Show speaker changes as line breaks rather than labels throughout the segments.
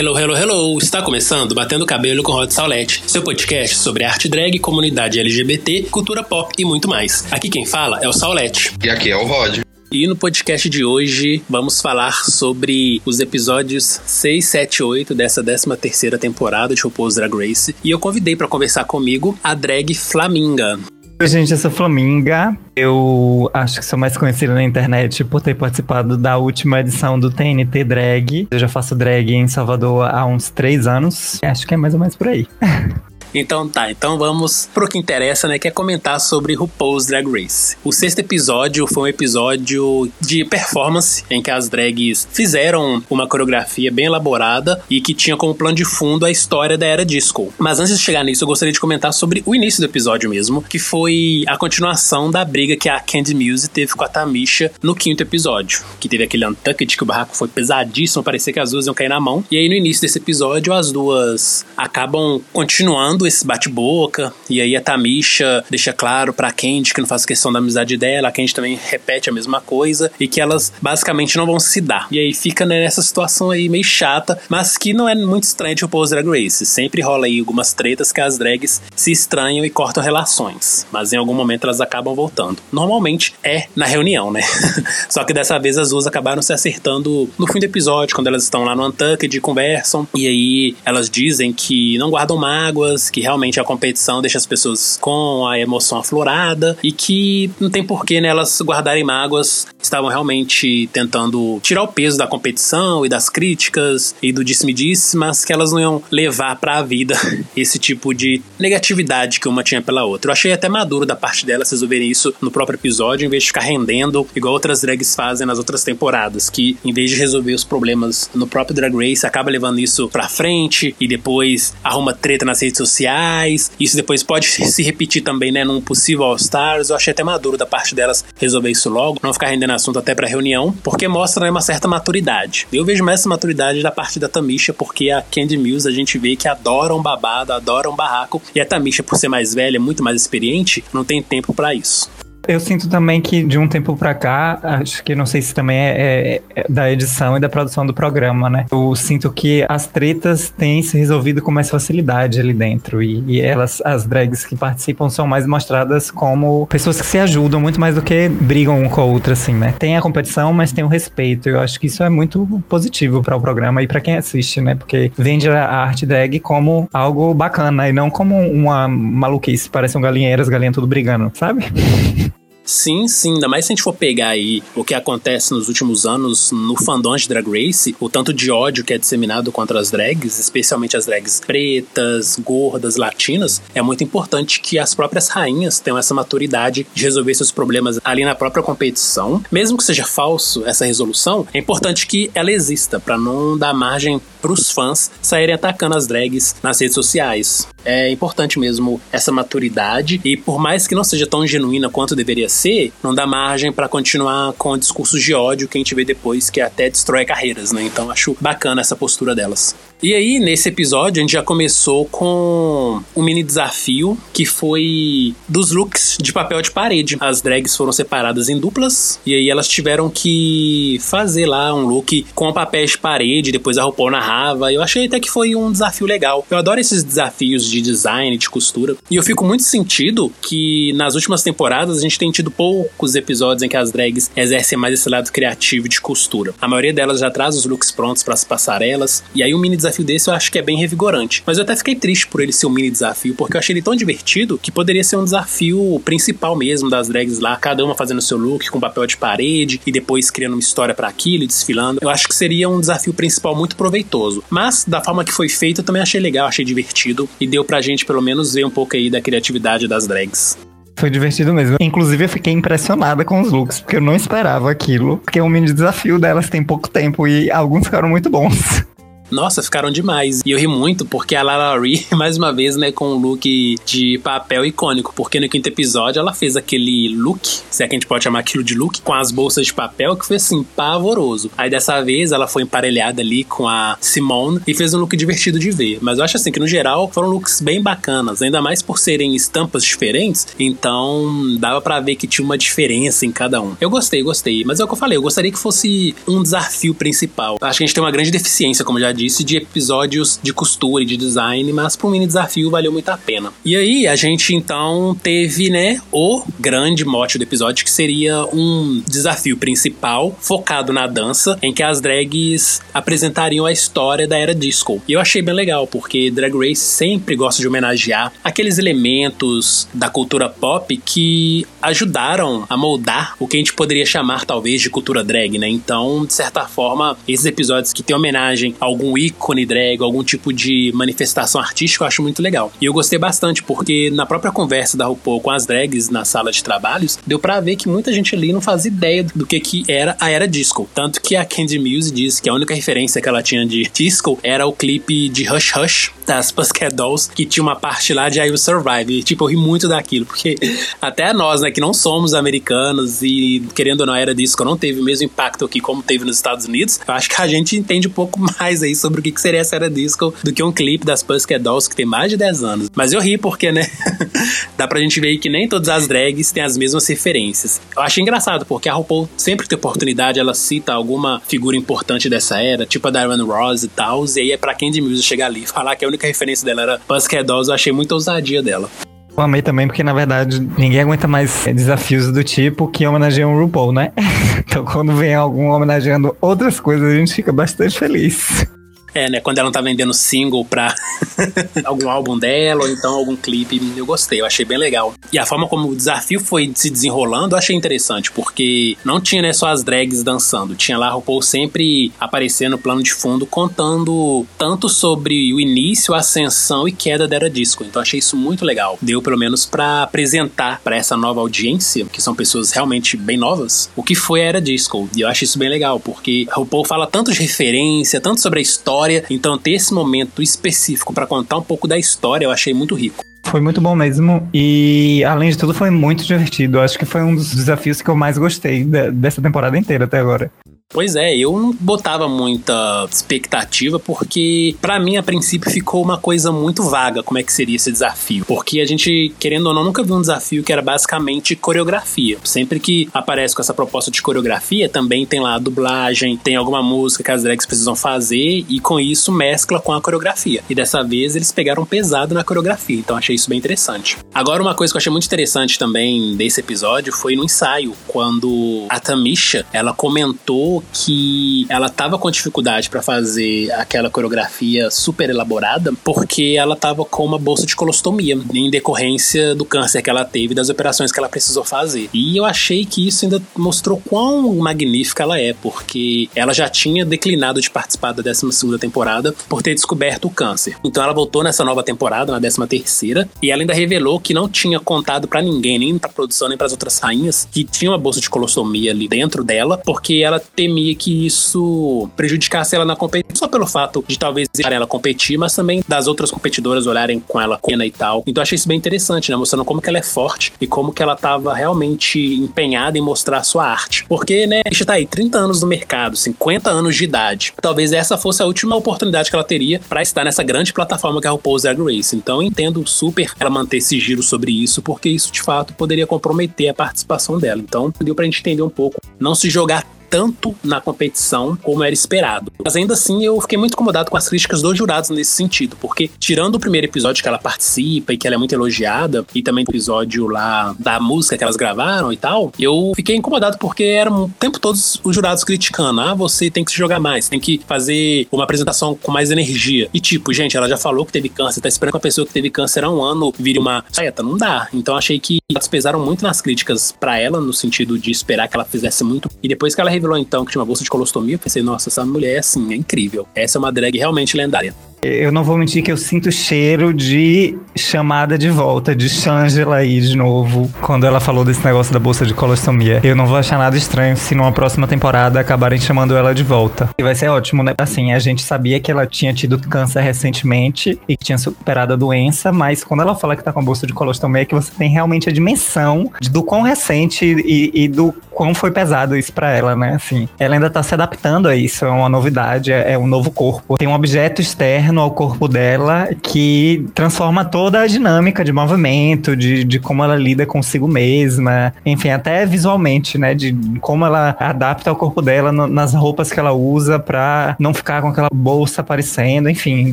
Hello, hello, hello! Está começando Batendo Cabelo com Rod Saulete, seu podcast sobre arte drag, comunidade LGBT, cultura pop e muito mais. Aqui quem fala é o Saulete.
E aqui é o Rod.
E no podcast de hoje vamos falar sobre os episódios 6, 7 8 dessa 13 terceira temporada de RuPaul's Drag Race. E eu convidei para conversar comigo a drag Flaminga.
Oi, gente, eu sou Flaminga. Eu acho que sou mais conhecida na internet por ter participado da última edição do TNT Drag. Eu já faço drag em Salvador há uns três anos. Acho que é mais ou menos por aí.
Então tá, então vamos pro que interessa, né? Que é comentar sobre RuPaul's Drag Race. O sexto episódio foi um episódio de performance em que as drags fizeram uma coreografia bem elaborada e que tinha como plano de fundo a história da era disco. Mas antes de chegar nisso, eu gostaria de comentar sobre o início do episódio mesmo, que foi a continuação da briga que a Candy Muse teve com a Tamisha no quinto episódio, que teve aquele untucked que o barraco foi pesadíssimo, parecia que as duas iam cair na mão. E aí no início desse episódio as duas acabam continuando esse bate-boca, e aí a Tamisha deixa claro pra Candy que não faz questão da amizade dela, a Candy também repete a mesma coisa, e que elas basicamente não vão se dar. E aí fica né, nessa situação aí meio chata, mas que não é muito estranho de RuPaul's Drag Race. Sempre rola aí algumas tretas que as drags se estranham e cortam relações, mas em algum momento elas acabam voltando. Normalmente é na reunião, né? Só que dessa vez as duas acabaram se acertando no fim do episódio, quando elas estão lá no Untucked e conversam, e aí elas dizem que não guardam mágoas, que realmente a competição deixa as pessoas com a emoção aflorada e que não tem porquê né, elas guardarem mágoas. Estavam realmente tentando tirar o peso da competição e das críticas e do disse-me-disse, mas que elas não iam levar para a vida esse tipo de negatividade que uma tinha pela outra. Eu achei até maduro da parte delas resolverem isso no próprio episódio, em vez de ficar rendendo igual outras drags fazem nas outras temporadas, que em vez de resolver os problemas no próprio Drag Race, acaba levando isso pra frente e depois arruma treta nas redes sociais sociais. Isso depois pode se repetir também, né, num possível All Stars. Eu achei até maduro da parte delas resolver isso logo, não ficar rendendo assunto até pra reunião, porque mostra né, uma certa maturidade. Eu vejo mais essa maturidade da parte da Tamisha, porque a Candy Mills a gente vê que adora um babado, adora um barraco, e a Tamisha, por ser mais velha, muito mais experiente, não tem tempo para isso.
Eu sinto também que de um tempo pra cá, acho que não sei se também é, é, é, da edição e da produção do programa, né? Eu sinto que as tretas têm se resolvido com mais facilidade ali dentro. E, e, elas, as drags que participam, são mais mostradas como pessoas que se ajudam muito mais do que brigam um com a outra, assim, né? Tem a competição, mas tem o respeito. Eu acho que isso é muito positivo para o programa e para quem assiste, né? Porque vende a arte drag como algo bacana e não como uma maluquice. Parece um galinheiro, as galinhas tudo brigando, sabe?
Sim, sim. Ainda mais se a gente for pegar aí o que acontece nos últimos anos no fandom de Drag Race, o tanto de ódio que é disseminado contra as drags, especialmente as drags pretas, gordas, latinas, é muito importante que as próprias rainhas tenham essa maturidade de resolver seus problemas ali na própria competição. Mesmo que seja falso essa resolução, é importante que ela exista para não dar margem para os fãs saírem atacando as drags nas redes sociais. É importante mesmo essa maturidade e por mais que não seja tão genuína quanto deveria ser, não dá margem para continuar com discursos de ódio que a gente vê depois que até destrói carreiras, né? Então acho bacana essa postura delas. E aí, nesse episódio, a gente já começou com um mini desafio que foi dos looks de papel de parede. As drags foram separadas em duplas e aí elas tiveram que fazer lá um look com papel de parede, depois a RuPaul narrava. Eu achei até que foi um desafio legal. Eu adoro esses desafios de design, de costura. E eu fico muito sentido que nas últimas temporadas a gente tem tido poucos episódios em que as drags exercem mais esse lado criativo de costura. A maioria delas já traz os looks prontos para as passarelas. E aí um mini desafio desse eu acho que é bem revigorante. Mas eu até fiquei triste por ele ser um mini desafio, porque eu achei ele tão divertido que poderia ser um desafio principal mesmo das drags lá, cada uma fazendo seu look com papel de parede e depois criando uma história para aquilo e desfilando. Eu acho que seria um desafio principal muito proveitoso. Mas da forma que foi feito, eu também achei legal, achei divertido e deu pra gente pelo menos ver um pouco aí da criatividade das drags.
Foi divertido mesmo. Inclusive, eu fiquei impressionada com os looks, porque eu não esperava aquilo. Porque um mini desafio delas tem pouco tempo e alguns ficaram muito bons.
Nossa, ficaram demais. E eu ri muito porque a Lara Ri, mais uma vez, né, com um look de papel icônico. Porque no quinto episódio ela fez aquele look, se é que a gente pode chamar aquilo de look, com as bolsas de papel, que foi assim, pavoroso. Aí dessa vez ela foi emparelhada ali com a Simone e fez um look divertido de ver. Mas eu acho assim que no geral foram looks bem bacanas, ainda mais por serem estampas diferentes. Então dava para ver que tinha uma diferença em cada um. Eu gostei, gostei. Mas é o que eu falei, eu gostaria que fosse um desafio principal. Acho que a gente tem uma grande deficiência, como já disse, de episódios de costura e de design, mas para um mini desafio valeu muito a pena. E aí a gente então teve, né, o grande mote do episódio que seria um desafio principal focado na dança, em que as drags apresentariam a história da era disco. E eu achei bem legal, porque Drag Race sempre gosta de homenagear aqueles elementos da cultura pop que ajudaram a moldar o que a gente poderia chamar talvez de cultura drag, né? Então, de certa forma, esses episódios que tem homenagem a algum ícone drag, algum tipo de manifestação artística, eu acho muito legal. E eu gostei bastante porque na própria conversa da RuPaul com as drags na sala de trabalhos, deu para ver que muita gente ali não fazia ideia do que que era a era disco. Tanto que a Candy Muse disse que a única referência que ela tinha de disco era o clipe de Hush Hush das Pussycat Dolls, que tinha uma parte lá de I Will Survive. E, tipo, eu ri muito daquilo, porque até nós, né, que não somos americanos e querendo ou não era disco, não teve o mesmo impacto aqui como teve nos Estados Unidos, eu acho que a gente entende um pouco mais aí sobre o que seria essa era disco do que um clipe das Pussycat Dolls que tem mais de 10 anos. Mas eu ri porque, né, dá pra gente ver que nem todas as drags têm as mesmas referências. Eu achei engraçado, porque a RuPaul sempre que tem oportunidade, ela cita alguma figura importante dessa era, tipo a Diana Ross e tal, e aí é pra Candy Muse chegar ali e falar que a única referência dela era Pussycat Dolls, eu achei muita ousadia dela.
Eu amei também porque, na verdade, ninguém aguenta mais desafios do tipo que homenageiam o RuPaul, né? então, quando vem algum homenageando outras coisas, a gente fica bastante feliz.
É, né? Quando ela não tá vendendo single pra algum álbum dela, ou então algum clipe, eu gostei, eu achei bem legal. E a forma como o desafio foi se desenrolando, eu achei interessante, porque não tinha né, só as drags dançando, tinha lá a RuPaul sempre aparecendo no plano de fundo, contando tanto sobre o início, ascensão e queda da era disco. Então achei isso muito legal. Deu pelo menos para apresentar para essa nova audiência, que são pessoas realmente bem novas, o que foi a era disco. E eu acho isso bem legal, porque a RuPaul fala tanto de referência, tanto sobre a história história. Então, ter esse momento específico para contar um pouco da história, eu achei muito rico.
Foi muito bom mesmo. E, além de tudo, foi muito divertido. Acho que foi um dos desafios que eu mais gostei dessa temporada inteira até agora.
Pois é, eu não botava muita expectativa porque para mim a princípio ficou uma coisa muito vaga como é que seria esse desafio, porque a gente querendo ou não nunca viu um desafio que era basicamente coreografia. Sempre que aparece com essa proposta de coreografia, também tem lá a dublagem, tem alguma música que as drags precisam fazer e com isso mescla com a coreografia. E dessa vez eles pegaram pesado na coreografia, então achei isso bem interessante. Agora uma coisa que eu achei muito interessante também desse episódio foi no ensaio, quando a Tamisha, ela comentou que ela tava com dificuldade para fazer aquela coreografia super elaborada porque ela tava com uma bolsa de colostomia em decorrência do câncer que ela teve das operações que ela precisou fazer. E eu achei que isso ainda mostrou quão magnífica ela é, porque ela já tinha declinado de participar da 12 temporada por ter descoberto o câncer. Então ela voltou nessa nova temporada, na 13 terceira, e ela ainda revelou que não tinha contado para ninguém, nem pra produção, nem para as outras rainhas, que tinha uma bolsa de colostomia ali dentro dela, porque ela tem que isso prejudicasse ela na competição, só pelo fato de talvez ela competir, mas também das outras competidoras olharem com ela pena e tal. Então achei isso bem interessante, né? Mostrando como que ela é forte e como que ela tava realmente empenhada em mostrar a sua arte. Porque, né, a gente tá aí 30 anos no mercado, 50 anos de idade. Talvez essa fosse a última oportunidade que ela teria para estar nessa grande plataforma que é o RuPaul's Drag Race. Então eu entendo super ela manter esse giro sobre isso, porque isso de fato poderia comprometer a participação dela. Então deu pra gente entender um pouco, não se jogar tanto na competição como era esperado. Mas ainda assim, eu fiquei muito incomodado com as críticas dos jurados nesse sentido, porque tirando o primeiro episódio que ela participa e que ela é muito elogiada, e também o episódio lá da música que elas gravaram e tal, eu fiquei incomodado porque eram o tempo todos os jurados criticando: ah, você tem que se jogar mais, tem que fazer uma apresentação com mais energia. E tipo, gente, ela já falou que teve câncer, tá esperando que a pessoa que teve câncer há um ano vire uma dieta, não dá. Então achei que elas pesaram muito nas críticas para ela, no sentido de esperar que ela fizesse muito. E depois que ela revelou então que tinha uma bolsa de colostomia, eu pensei, nossa, essa mulher é assim, é incrível. Essa é uma drag realmente lendária.
Eu não vou mentir que eu sinto cheiro de chamada de volta de Shangela aí de novo, quando ela falou desse negócio da bolsa de colostomia. Eu não vou achar nada estranho se numa próxima temporada acabarem chamando ela de volta. E vai ser ótimo, né? Assim, a gente sabia que ela tinha tido câncer recentemente e que tinha superado a doença, mas quando ela fala que tá com a bolsa de colostomia, é que você tem realmente a dimensão do quão recente e, e do quão foi pesado isso para ela, né? Assim, ela ainda tá se adaptando a isso, é uma novidade, é, é um novo corpo. Tem um objeto externo interno ao corpo dela que transforma toda a dinâmica de movimento, de, de como ela lida consigo mesma, enfim, até visualmente, né? De como ela adapta o corpo dela no, nas roupas que ela usa pra não ficar com aquela bolsa aparecendo, enfim,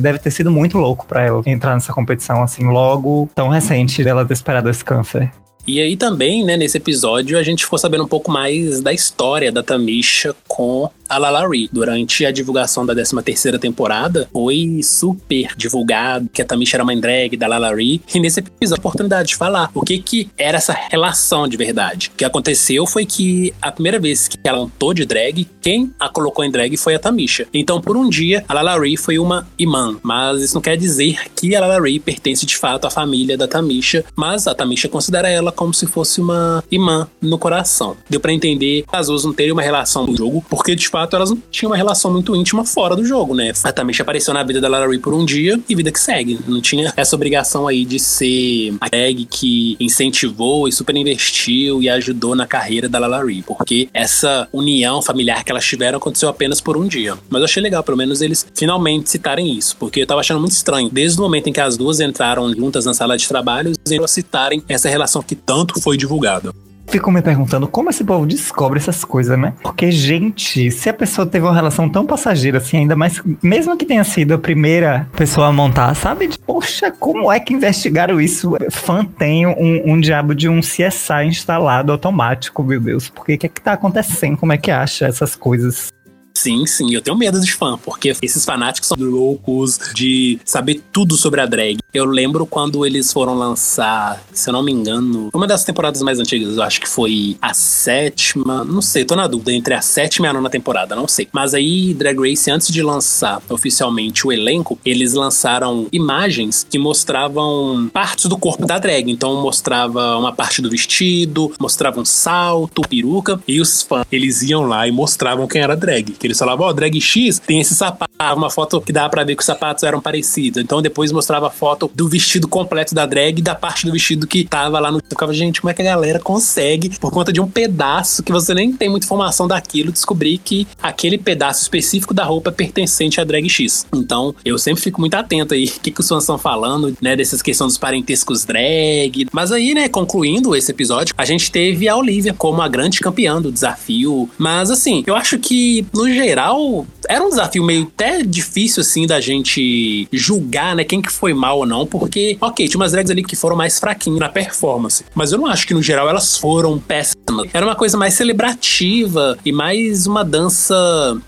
deve ter sido muito louco pra ela entrar nessa competição assim logo tão recente dela ter esperado esse câncer.
E aí também, né, nesse episódio, a gente ficou sabendo um pouco mais da história da Tamisha com a Lalari. Durante a divulgação da 13 terceira temporada, foi super divulgado que a Tamisha era uma drag da Lalari. E nesse episódio, a oportunidade de falar o que que era essa relação de verdade. O que aconteceu foi que a primeira vez que ela montou de drag, quem a colocou em drag foi a Tamisha. Então, por um dia, a Lalari foi uma imã. Mas isso não quer dizer que a Lalari pertence de fato à família da Tamisha, mas a Tamisha considera ela como se fosse uma imã no coração. Deu para entender as duas não terem uma relação no jogo, porque de fato elas não tinham uma relação muito íntima fora do jogo, né? A Tamisha apareceu na vida da Lara por um dia e vida que segue. Não tinha essa obrigação aí de ser a tag que incentivou e super investiu e ajudou na carreira da Lara porque essa união familiar que elas tiveram aconteceu apenas por um dia. Mas eu achei legal, pelo menos eles finalmente citarem isso, porque eu tava achando muito estranho. Desde o momento em que as duas entraram juntas na sala de trabalho, eles citarem essa relação que tanto foi divulgada.
Fico me perguntando como esse povo descobre essas coisas, né? Porque, gente, se a pessoa teve uma relação tão passageira assim, ainda mais, mesmo que tenha sido a primeira pessoa a montar, sabe? Poxa, como é que investigaram isso? Fã tem um, um diabo de um CSI instalado automático, meu Deus. Por que, que é que tá acontecendo? Como é que acha essas coisas?
Sim, sim, eu tenho medo de fã, porque esses fanáticos são loucos de saber tudo sobre a drag. Eu lembro quando eles foram lançar, se eu não me engano, uma das temporadas mais antigas, eu acho que foi a sétima, não sei, tô na dúvida, entre a sétima e a nona temporada, não sei. Mas aí, Drag Race, antes de lançar oficialmente o elenco, eles lançaram imagens que mostravam partes do corpo da drag. Então mostrava uma parte do vestido, mostrava um salto, peruca, e os fãs, eles iam lá e mostravam quem era drag. Que eles falavam, ó, oh, drag X tem esse sapato, uma foto que dava pra ver que os sapatos eram parecidos. Então depois mostrava a foto do vestido completo da drag e da parte do vestido que tava lá no. Eu ficava, gente, como é que a galera consegue, por conta de um pedaço que você nem tem muita informação daquilo, descobrir que aquele pedaço específico da roupa é pertencente à drag X. Então, eu sempre fico muito atento aí o que, que os fãs estão falando, né, dessas questões dos parentescos drag. Mas aí, né, concluindo esse episódio, a gente teve a Olivia como a grande campeã do desafio. Mas assim, eu acho que, no geral, era um desafio meio até difícil, assim, da gente julgar, né, quem que foi mal ou não, porque, ok, tinha umas drags ali que foram mais fraquinhas na performance, mas eu não acho que, no geral, elas foram péssimas. Era uma coisa mais celebrativa e mais uma dança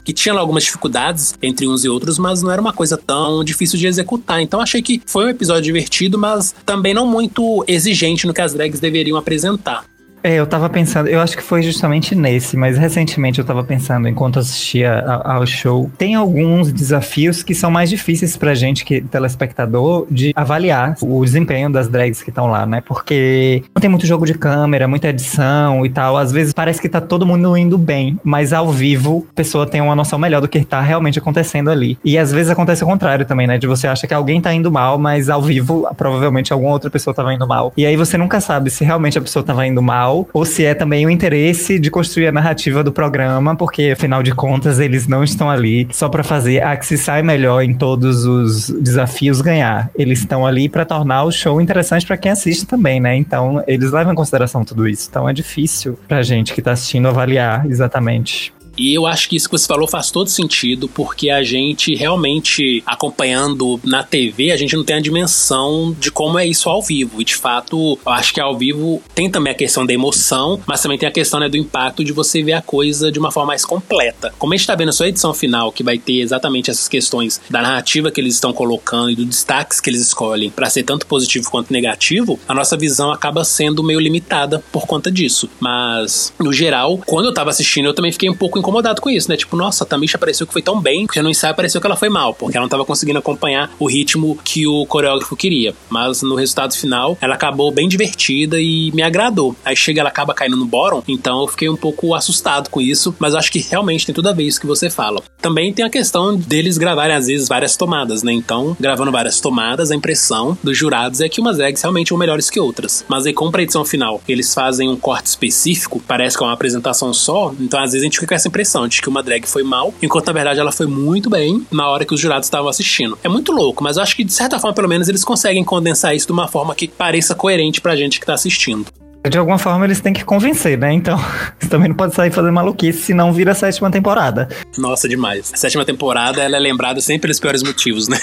que tinha algumas dificuldades entre uns e outros, mas não era uma coisa tão difícil de executar. Então, achei que foi um episódio divertido, mas também não muito exigente no que as drags deveriam apresentar.
É, eu tava pensando, eu acho que foi justamente nesse, mas recentemente eu tava pensando, enquanto assistia ao show, tem alguns desafios que são mais difíceis pra gente, que telespectador, de avaliar o desempenho das drags que estão lá, né? Porque não tem muito jogo de câmera, muita edição e tal. Às vezes parece que tá todo mundo indo bem, mas ao vivo a pessoa tem uma noção melhor do que tá realmente acontecendo ali. E às vezes acontece o contrário também, né? De você acha que alguém tá indo mal, mas ao vivo provavelmente alguma outra pessoa tava indo mal. E aí você nunca sabe se realmente a pessoa tava indo mal ou se é também o interesse de construir a narrativa do programa, porque afinal de contas eles não estão ali só para fazer a que se sai melhor em todos os desafios ganhar. Eles estão ali para tornar o show interessante para quem assiste também, né? Então eles levam em consideração tudo isso. Então é difícil pra gente que tá assistindo avaliar exatamente.
E eu acho que isso que você falou faz todo sentido, porque a gente realmente, acompanhando na TV, a gente não tem a dimensão de como é isso ao vivo. E de fato, eu acho que ao vivo tem também a questão da emoção, mas também tem a questão né, do impacto de você ver a coisa de uma forma mais completa. Como a gente tá vendo a sua edição final, que vai ter exatamente essas questões da narrativa que eles estão colocando e dos destaques que eles escolhem para ser tanto positivo quanto negativo, a nossa visão acaba sendo meio limitada por conta disso. Mas, no geral, quando eu tava assistindo, eu também fiquei um pouco incomodado incomodado com isso, né? Tipo, nossa, a Tamisha pareceu que foi tão bem, porque no ensaio pareceu que ela foi mal, porque ela não tava conseguindo acompanhar o ritmo que o coreógrafo queria. Mas no resultado final, ela acabou bem divertida e me agradou. Aí chega, ela acaba caindo no bottom, então eu fiquei um pouco assustado com isso, mas acho que realmente tem tudo a ver isso que você fala. Também tem a questão deles gravarem às vezes várias tomadas, né? Então, gravando várias tomadas, a impressão dos jurados é que umas drags realmente são melhores que outras. Mas aí, com a edição final, eles fazem um corte específico, parece que é uma apresentação só, então às vezes a gente fica com essa impressão impressão de que uma drag foi mal, enquanto na verdade ela foi muito bem na hora que os jurados estavam assistindo. É muito louco, mas eu acho que de certa forma, pelo menos, eles conseguem condensar isso de uma forma que pareça coerente pra gente que tá assistindo.
De alguma forma eles têm que convencer, né? Então, você também não pode sair fazendo maluquice, senão vira a sétima temporada.
Nossa, demais. A sétima temporada, ela é lembrada sempre pelos piores motivos, né?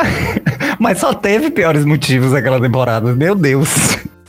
Mas só teve piores motivos aquela temporada, meu Deus.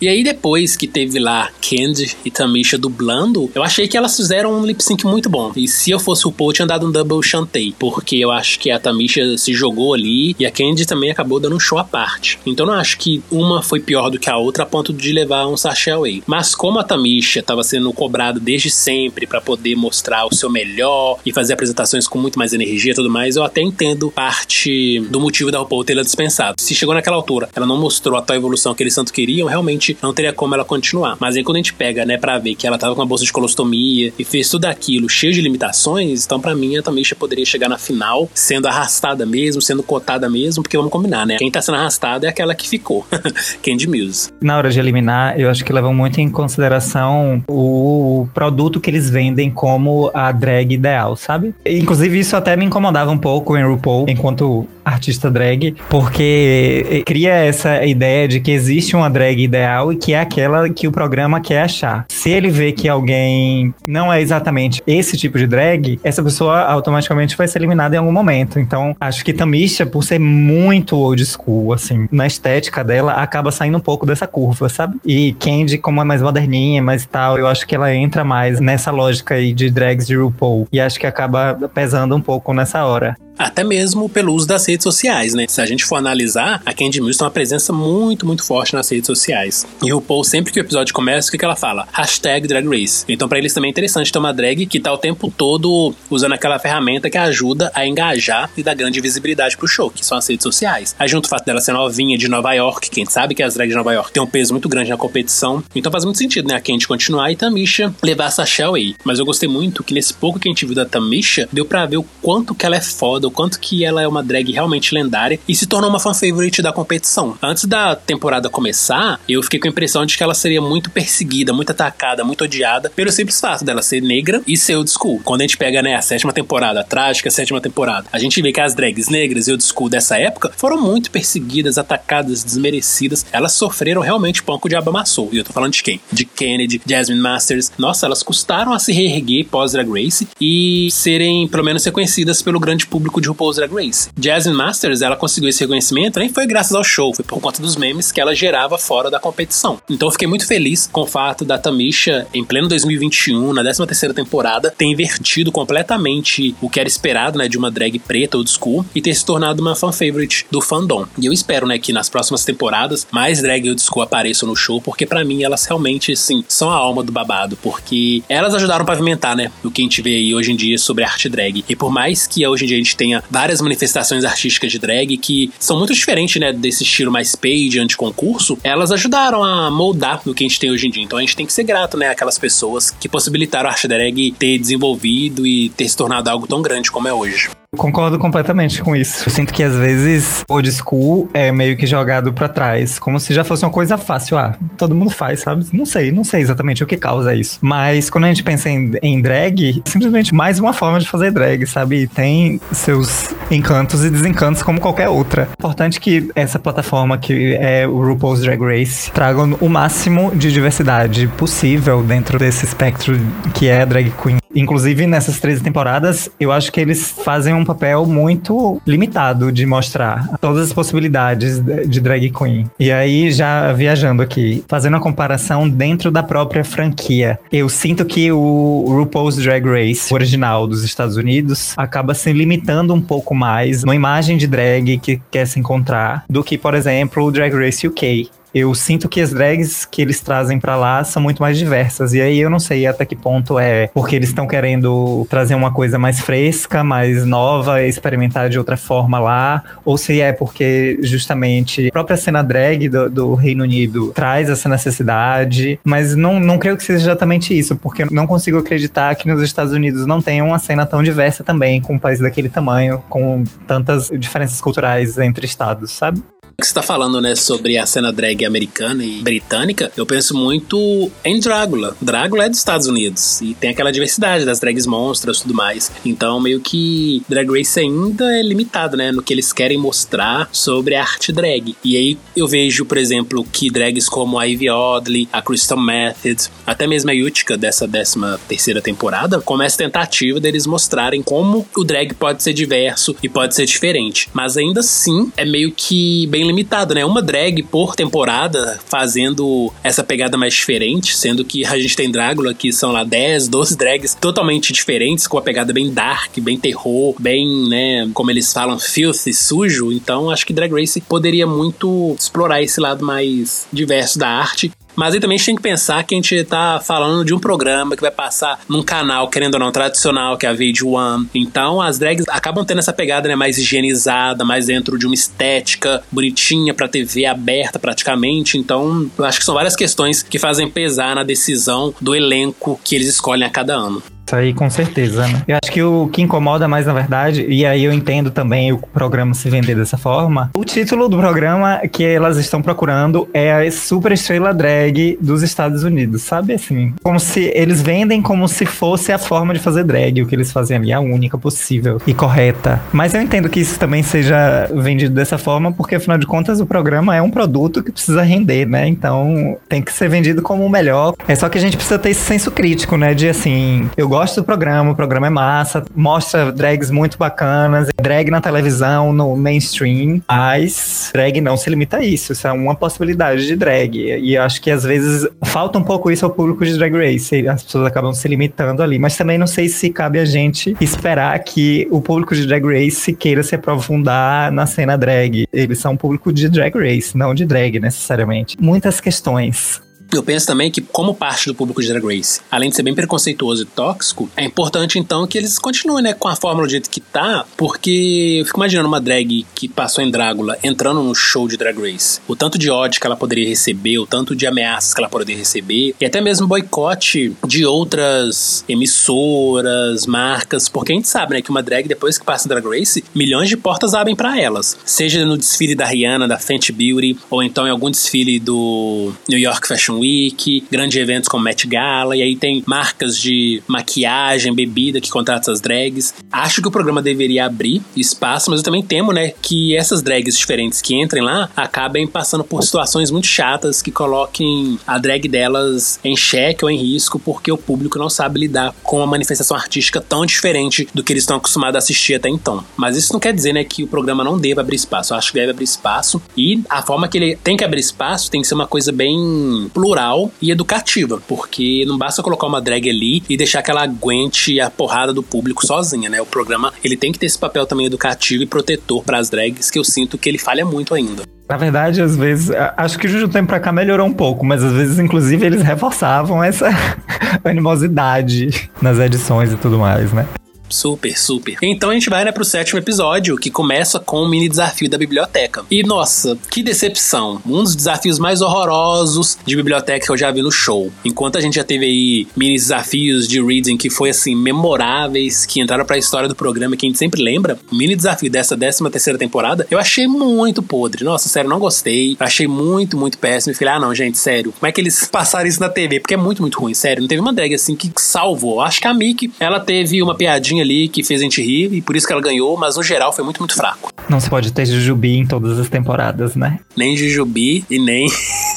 E aí, depois que teve lá Candy e Tamisha dublando, eu achei que elas fizeram um lip sync muito bom. E se eu fosse o Paul, tinha dado um double chantei. Porque eu acho que a Tamisha se jogou ali e a Candy também acabou dando um show à parte. Então não acho que uma foi pior do que a outra a ponto de levar um sachê away. Mas como a Tamisha estava sendo cobrada desde sempre para poder mostrar o seu melhor e fazer apresentações com muito mais energia e tudo mais, eu até entendo parte do motivo da RuPaul ter ela dispensado. Se chegou naquela altura, ela não mostrou a tal evolução que eles tanto queriam, realmente não teria como ela continuar. Mas aí quando a gente pega, né, pra ver que ela tava com uma bolsa de colostomia e fez tudo aquilo cheio de limitações, então para mim a Tamisha poderia chegar na final sendo arrastada mesmo, sendo cotada mesmo, porque vamos combinar, né? Quem tá sendo arrastada é aquela que ficou, Candy Muse.
Na hora de eliminar, eu acho que levam muito em consideração o produto que eles vendem como a drag ideal, sabe? Inclusive isso até me incomodava um pouco em RuPaul, enquanto artista drag, porque cria essa ideia de que existe uma drag ideal e que é aquela que o programa quer achar. Se ele vê que alguém não é exatamente esse tipo de drag, essa pessoa automaticamente vai ser eliminada em algum momento. Então, acho que Tamisha, por ser muito old school, assim, na estética dela, acaba saindo um pouco dessa curva, sabe? E Candy, como é mais moderninha, mais tal, eu acho que ela entra mais nessa lógica aí de drags de RuPaul. E acho que acaba pesando um pouco nessa hora
até mesmo pelo uso das redes sociais, né? Se a gente for analisar, a Candy Mills tem uma presença muito, muito forte nas redes sociais. E o Paul, sempre que o episódio começa, o que, que ela fala? Hashtag Drag Race. Então, para eles também é interessante ter uma drag que tá o tempo todo usando aquela ferramenta que ajuda a engajar e dar grande visibilidade pro show, que são as redes sociais. Aí, junto o fato dela ser novinha de Nova York, quem sabe que as drags de Nova York têm um peso muito grande na competição. Então, faz muito sentido, né? A Candy continuar e Tamisha levar essa Shell aí. Mas eu gostei muito que nesse pouco que a gente viu da Tamisha, deu pra ver o quanto que ela é foda, o quanto que ela é uma drag realmente lendária e se tornou uma fan favorite da competição. Antes da temporada começar, eu fiquei com a impressão de que ela seria muito perseguida, muito atacada, muito odiada pelo simples fato dela ser negra e ser old school. Quando a gente pega, né, a sétima temporada, a trágica sétima temporada, a gente vê que as drags negras e old school dessa época foram muito perseguidas, atacadas, desmerecidas. Elas sofreram realmente pão que o diabo amassou. E eu tô falando de quem? De Kennedy, Jasmine Masters. Nossa, elas custaram a se reerguer pós Drag Race e serem, pelo menos, reconhecidas pelo grande público de RuPaul's Drag Race. Jasmine Masters, ela conseguiu esse reconhecimento nem foi graças ao show, foi por conta dos memes que ela gerava fora da competição. Então eu fiquei muito feliz com o fato da Tamisha, em pleno 2021, na 13 terceira temporada, ter invertido completamente o que era esperado, né, de uma drag preta old school e ter se tornado uma fan favorite do fandom. E eu espero, né, que nas próximas temporadas mais drag old school apareçam no show, porque para mim elas realmente, sim, são a alma do babado, porque elas ajudaram a pavimentar, né, o que a gente vê aí hoje em dia sobre arte drag. E por mais que hoje em dia a gente tenha várias manifestações artísticas de drag que são muito diferentes, né, desse estilo mais page, anti-concurso, elas ajudaram a moldar o que a gente tem hoje em dia. Então a gente tem que ser grato, né, aquelas pessoas que possibilitaram a arte drag ter desenvolvido e ter se tornado algo tão grande como é hoje.
Concordo completamente com isso. Eu sinto que às vezes old school é meio que jogado para trás, como se já fosse uma coisa fácil. Ah, todo mundo faz, sabe? Não sei, não sei exatamente o que causa isso. Mas quando a gente pensa em, em drag, simplesmente mais uma forma de fazer drag, sabe? Tem seus encantos e desencantos como qualquer outra. Importante que essa plataforma que é o RuPaul's Drag Race traga o máximo de diversidade possível dentro desse espectro que é drag queen. Inclusive, nessas três temporadas, eu acho que eles fazem um papel muito limitado de mostrar todas as possibilidades de drag queen. E aí, já viajando aqui, fazendo a comparação dentro da própria franquia, eu sinto que o RuPaul's Drag Race, original dos Estados Unidos, acaba se limitando um pouco mais numa imagem de drag que quer se encontrar do que, por exemplo, o Drag Race UK eu sinto que as drags que eles trazem para lá são muito mais diversas. E aí eu não sei até que ponto é porque eles estão querendo trazer uma coisa mais fresca, mais nova, experimentar de outra forma lá, ou se é porque justamente a própria cena drag do, do Reino Unido traz essa necessidade. Mas não, não creio que seja exatamente isso, porque eu não consigo acreditar que nos Estados Unidos não tenha uma cena tão diversa também, com um país daquele tamanho, com tantas diferenças culturais entre estados, sabe?
Que você tá falando, né, sobre a cena drag americana e britânica, eu penso muito em Drácula. Drácula é dos Estados Unidos e tem aquela diversidade das drags monstras e tudo mais. Então, meio que Drag Race ainda é limitado, né, no que eles querem mostrar sobre a arte drag. E aí eu vejo, por exemplo, que drags como a Ivy Oddly, a Crystal Method, até mesmo a Utica dessa décima terceira temporada, começa a tentativa deles mostrarem como o drag pode ser diverso e pode ser diferente. Mas ainda assim, é meio que bem limitado, né? Uma drag por temporada fazendo essa pegada mais diferente, sendo que a gente tem Drácula que são lá 10, 12 drags totalmente diferentes, com a pegada bem dark, bem terror, bem, né, como eles falam, filthy, sujo. Então acho que Drag Race poderia muito explorar esse lado mais diverso da arte mas aí também a gente tem que pensar que a gente tá falando de um programa que vai passar num canal, querendo ou não, tradicional, que é a VH1. Então as drags acabam tendo essa pegada né, mais higienizada, mais dentro de uma estética bonitinha pra TV aberta praticamente. Então eu acho que são várias questões que fazem pesar na decisão do elenco que eles escolhem a cada ano.
Isso aí, com certeza, né? Eu acho que o que incomoda mais, na verdade, e aí eu entendo também o programa se vender dessa forma, o título do programa que elas estão procurando é a super estrela drag dos Estados Unidos, sabe assim? Como se eles vendem como se fosse a forma de fazer drag, o que eles fazem ali, a única possível e correta. Mas eu entendo que isso também seja vendido dessa forma, porque afinal de contas o programa é um produto que precisa render, né? Então tem que ser vendido como o melhor. É só que a gente precisa ter esse senso crítico, né? De assim, eu gosto gosto do programa, o programa é massa, mostra drags muito bacanas, drag na televisão, no mainstream, mas drag não se limita a isso, isso é uma possibilidade de drag. E eu acho que às vezes falta um pouco isso ao público de Drag Race, as pessoas acabam se limitando ali, mas também não sei se cabe a gente esperar que o público de Drag Race queira se aprofundar na cena drag. Eles são um público de Drag Race, não de drag necessariamente. Muitas questões.
Eu penso também que, como parte do público de Drag Race, além de ser bem preconceituoso e tóxico, é importante então que eles continuem né, com a fórmula do jeito que tá, porque eu fico imaginando uma drag que passou em Drácula entrando no show de Drag Race. O tanto de ódio que ela poderia receber, o tanto de ameaças que ela poderia receber, e até mesmo boicote de outras emissoras, marcas, porque a gente sabe né, que uma drag, depois que passa em Drag Race, milhões de portas abrem para elas. Seja no desfile da Rihanna, da Fenty Beauty, ou então em algum desfile do New York Fashion Week, grandes eventos como Met Gala, e aí tem marcas de maquiagem, bebida que contratam essas drags. Acho que o programa deveria abrir espaço, mas eu também temo, né, que essas drags diferentes que entrem lá acabem passando por situações muito chatas que coloquem a drag delas em xeque ou em risco, porque o público não sabe lidar com uma manifestação artística tão diferente do que eles estão acostumados a assistir até então. Mas isso não quer dizer, né, que o programa não deva abrir espaço. Eu acho que deve abrir espaço e a forma que ele tem que abrir espaço tem que ser uma coisa bem plural plural e educativa, porque não basta colocar uma drag ali e deixar que ela aguente a porrada do público sozinha, né? O programa ele tem que ter esse papel também educativo e protetor para as drags que eu sinto que ele falha muito ainda.
Na verdade, às vezes, acho que de um tempo pra cá melhorou um pouco, mas às vezes, inclusive, eles reforçavam essa animosidade nas edições e tudo mais, né?
Super, super. Então a gente vai, né, pro sétimo episódio, que começa com o mini desafio da biblioteca. E nossa, que decepção. Um dos desafios mais horrorosos de biblioteca que eu já vi no show. Enquanto a gente já teve aí mini desafios de reading que foi assim, memoráveis, que entraram pra história do programa, que a gente sempre lembra, o mini desafio dessa décima terceira temporada, eu achei muito podre. Nossa, sério, não gostei. Achei muito, muito péssimo. E falei, ah, não, gente, sério, como é que eles passaram isso na TV? Porque é muito, muito ruim, sério. Não teve uma drag assim que salvou. Acho que a Mickey, ela teve uma piadinha ali que fez a gente rir e por isso que ela ganhou, mas no geral foi muito, muito fraco.
Não se pode ter Jujubi em todas as temporadas, né?
Nem Jujubi e nem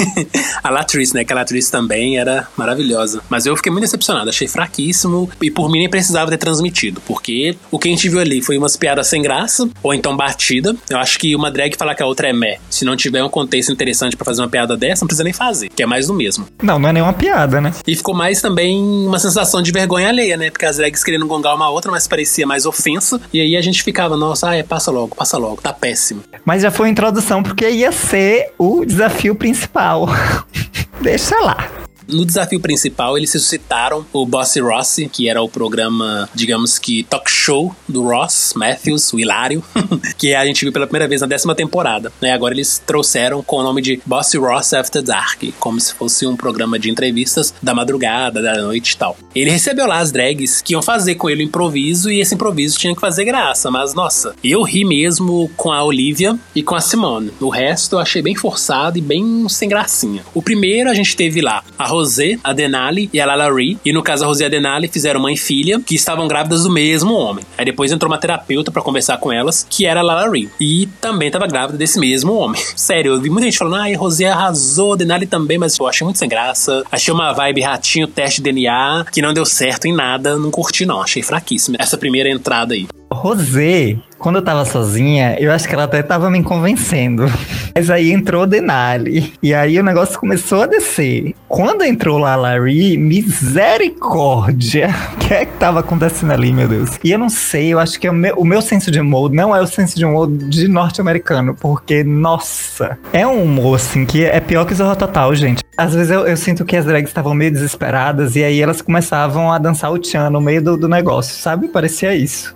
a Latrice, né? Que a Latrice também era maravilhosa. Mas eu fiquei muito decepcionado, achei fraquíssimo e por mim nem precisava ter transmitido, porque o que a gente viu ali foi umas piadas sem graça ou então batida. Eu acho que uma drag falar que a outra é meh, se não tiver um contexto interessante para fazer uma piada dessa, não precisa nem fazer, que é mais do mesmo.
Não, não é nenhuma piada, né?
E ficou mais também uma sensação de vergonha alheia, né? Porque as drags querendo gongar uma outra, mas parecia mais ofensa. E aí a gente ficava, nossa, ah, é, passa logo, passa logo, tá péssimo.
Mas já foi introdução porque ia ser o desafio principal. Deixa lá.
No desafio principal, eles ressuscitaram o Bossy Rossi, que era o programa, digamos que talk show do Ross Matthews, o Hilário, que a gente viu pela primeira vez na décima temporada. Né? Agora eles trouxeram com o nome de Bossy Ross After Dark, como se fosse um programa de entrevistas da madrugada, da noite e tal. Ele recebeu lá as drags que iam fazer com ele o improviso e esse improviso tinha que fazer graça, mas nossa, eu ri mesmo com a Olivia e com a Simone. O resto eu achei bem forçado e bem sem gracinha. O primeiro a gente teve lá a Rosé, a Denali e a Lala Ree. E no caso, a Rosé e a Denali fizeram mãe e filha que estavam grávidas do mesmo homem. Aí depois entrou uma terapeuta para conversar com elas, que era a Lala Ree. E também estava grávida desse mesmo homem. Sério, eu vi muita gente falando, ah, a Rosé arrasou, a Denali também, mas eu achei muito sem graça. Achei uma vibe ratinho, teste DNA, que não deu certo em nada, não curti não, achei fraquíssima essa primeira entrada aí.
Rosé, quando eu tava sozinha, eu acho que ela até tava me convencendo. Mas aí entrou Denali. E aí o negócio começou a descer. Quando entrou lá Larry, misericórdia! O que é que tava acontecendo ali, meu Deus? E eu não sei, eu acho que o meu, o meu senso de humor não é o senso de humor de norte-americano. Porque, nossa, é um humor assim que é pior que Zorro Total, gente. Às vezes eu, eu sinto que as drags estavam meio desesperadas e aí elas começavam a dançar o tchan no meio do, do negócio, sabe? Parecia isso.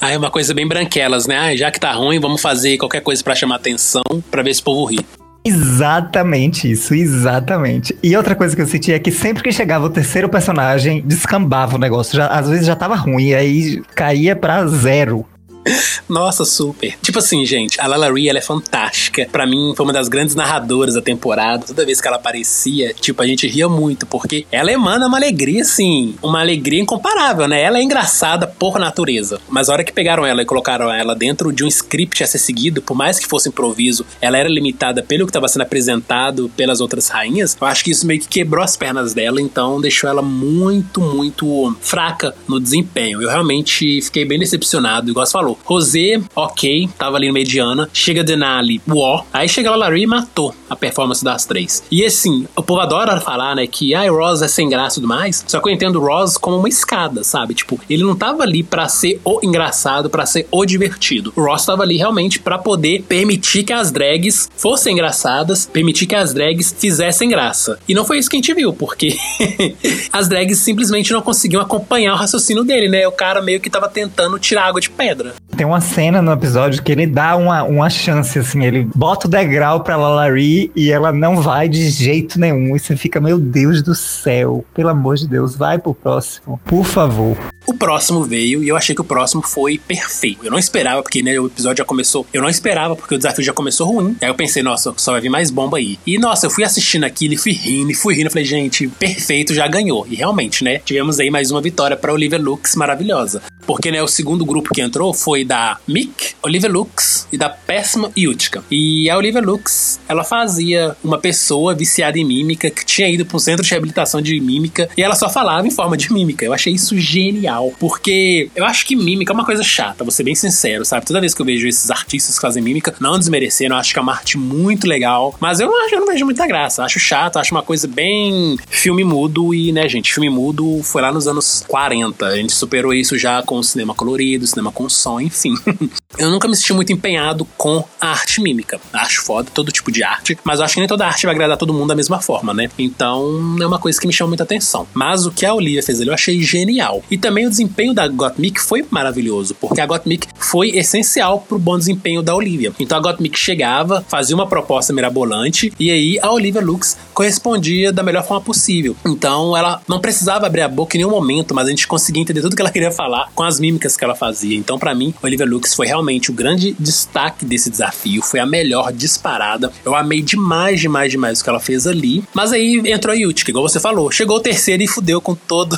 Ah, é uma coisa bem branquelas, né? Ah, já que tá ruim, vamos fazer qualquer coisa para chamar atenção, para ver se o povo ri.
Exatamente isso, exatamente. E outra coisa que eu senti é que sempre que chegava o terceiro personagem, descambava o negócio. Já, às vezes já tava ruim, aí caía pra zero.
Nossa, super. Tipo assim, gente, a Lalaurie, ela é fantástica. Para mim, foi uma das grandes narradoras da temporada. Toda vez que ela aparecia, tipo, a gente ria muito, porque ela emana uma alegria, assim, uma alegria incomparável, né? Ela é engraçada por natureza. Mas a hora que pegaram ela e colocaram ela dentro de um script a ser seguido, por mais que fosse improviso, ela era limitada pelo que estava sendo apresentado pelas outras rainhas. Eu acho que isso meio que quebrou as pernas dela, então deixou ela muito, muito fraca no desempenho. Eu realmente fiquei bem decepcionado, igual você falou. Rosé, ok, tava ali no mediana. Chega Denali, uó. Aí chega a Larry e matou a performance das três. E assim, o povo adora falar, né, que ai, Ross é sem graça e tudo mais. Só que eu entendo Ross como uma escada, sabe? Tipo, ele não tava ali para ser o engraçado, para ser o divertido. O Ross tava ali realmente para poder permitir que as drags fossem engraçadas, permitir que as drags fizessem graça. E não foi isso que a gente viu, porque as drags simplesmente não conseguiam acompanhar o raciocínio dele, né? O cara meio que tava tentando tirar água de pedra.
Tem uma cena no episódio que ele dá uma, uma chance, assim, ele bota o degrau pra Lalari e ela não vai de jeito nenhum. E você fica, meu Deus do céu, pelo amor de Deus, vai pro próximo, por favor.
O próximo veio e eu achei que o próximo foi perfeito. Eu não esperava, porque né, o episódio já começou. Eu não esperava, porque o desafio já começou ruim. Aí eu pensei, nossa, só vai vir mais bomba aí. E nossa, eu fui assistindo aquilo e fui rindo, e fui rindo. Eu falei, gente, perfeito, já ganhou. E realmente, né? Tivemos aí mais uma vitória pra Olivia Lux maravilhosa. Porque, né, o segundo grupo que entrou foi da Mick, Olivia Lux e da Péssima Utica. E a Olivia Lux, ela fazia uma pessoa viciada em mímica que tinha ido para um centro de reabilitação de mímica e ela só falava em forma de mímica. Eu achei isso genial, porque eu acho que mímica é uma coisa chata, vou ser bem sincero, sabe? Toda vez que eu vejo esses artistas que fazem mímica, não desmerecendo, eu acho que é uma arte muito legal, mas eu não, acho, eu não vejo muita graça. Acho chato, acho uma coisa bem filme mudo e, né, gente, filme mudo foi lá nos anos 40. A gente superou isso já com o cinema colorido, cinema com som, enfim. eu nunca me senti muito empenhado com a arte mímica. Acho foda todo tipo de arte, mas acho que nem toda arte vai agradar todo mundo da mesma forma, né? Então é uma coisa que me chama muita atenção. Mas o que a Olivia fez ali eu achei genial. E também o desempenho da Gottmik foi maravilhoso, porque a Gottmik foi essencial pro bom desempenho da Olivia. Então a Gottmik chegava, fazia uma proposta mirabolante e aí a Olivia Lux correspondia da melhor forma possível. Então ela não precisava abrir a boca em nenhum momento, mas a gente conseguia entender tudo que ela queria falar com as mímicas que ela fazia. Então para mim, Olivia Lux foi realmente o grande destaque desse desafio, foi a melhor disparada. Eu amei demais, demais, demais o que ela fez ali. Mas aí entrou a Yutka, igual você falou. Chegou o terceiro e fudeu com todo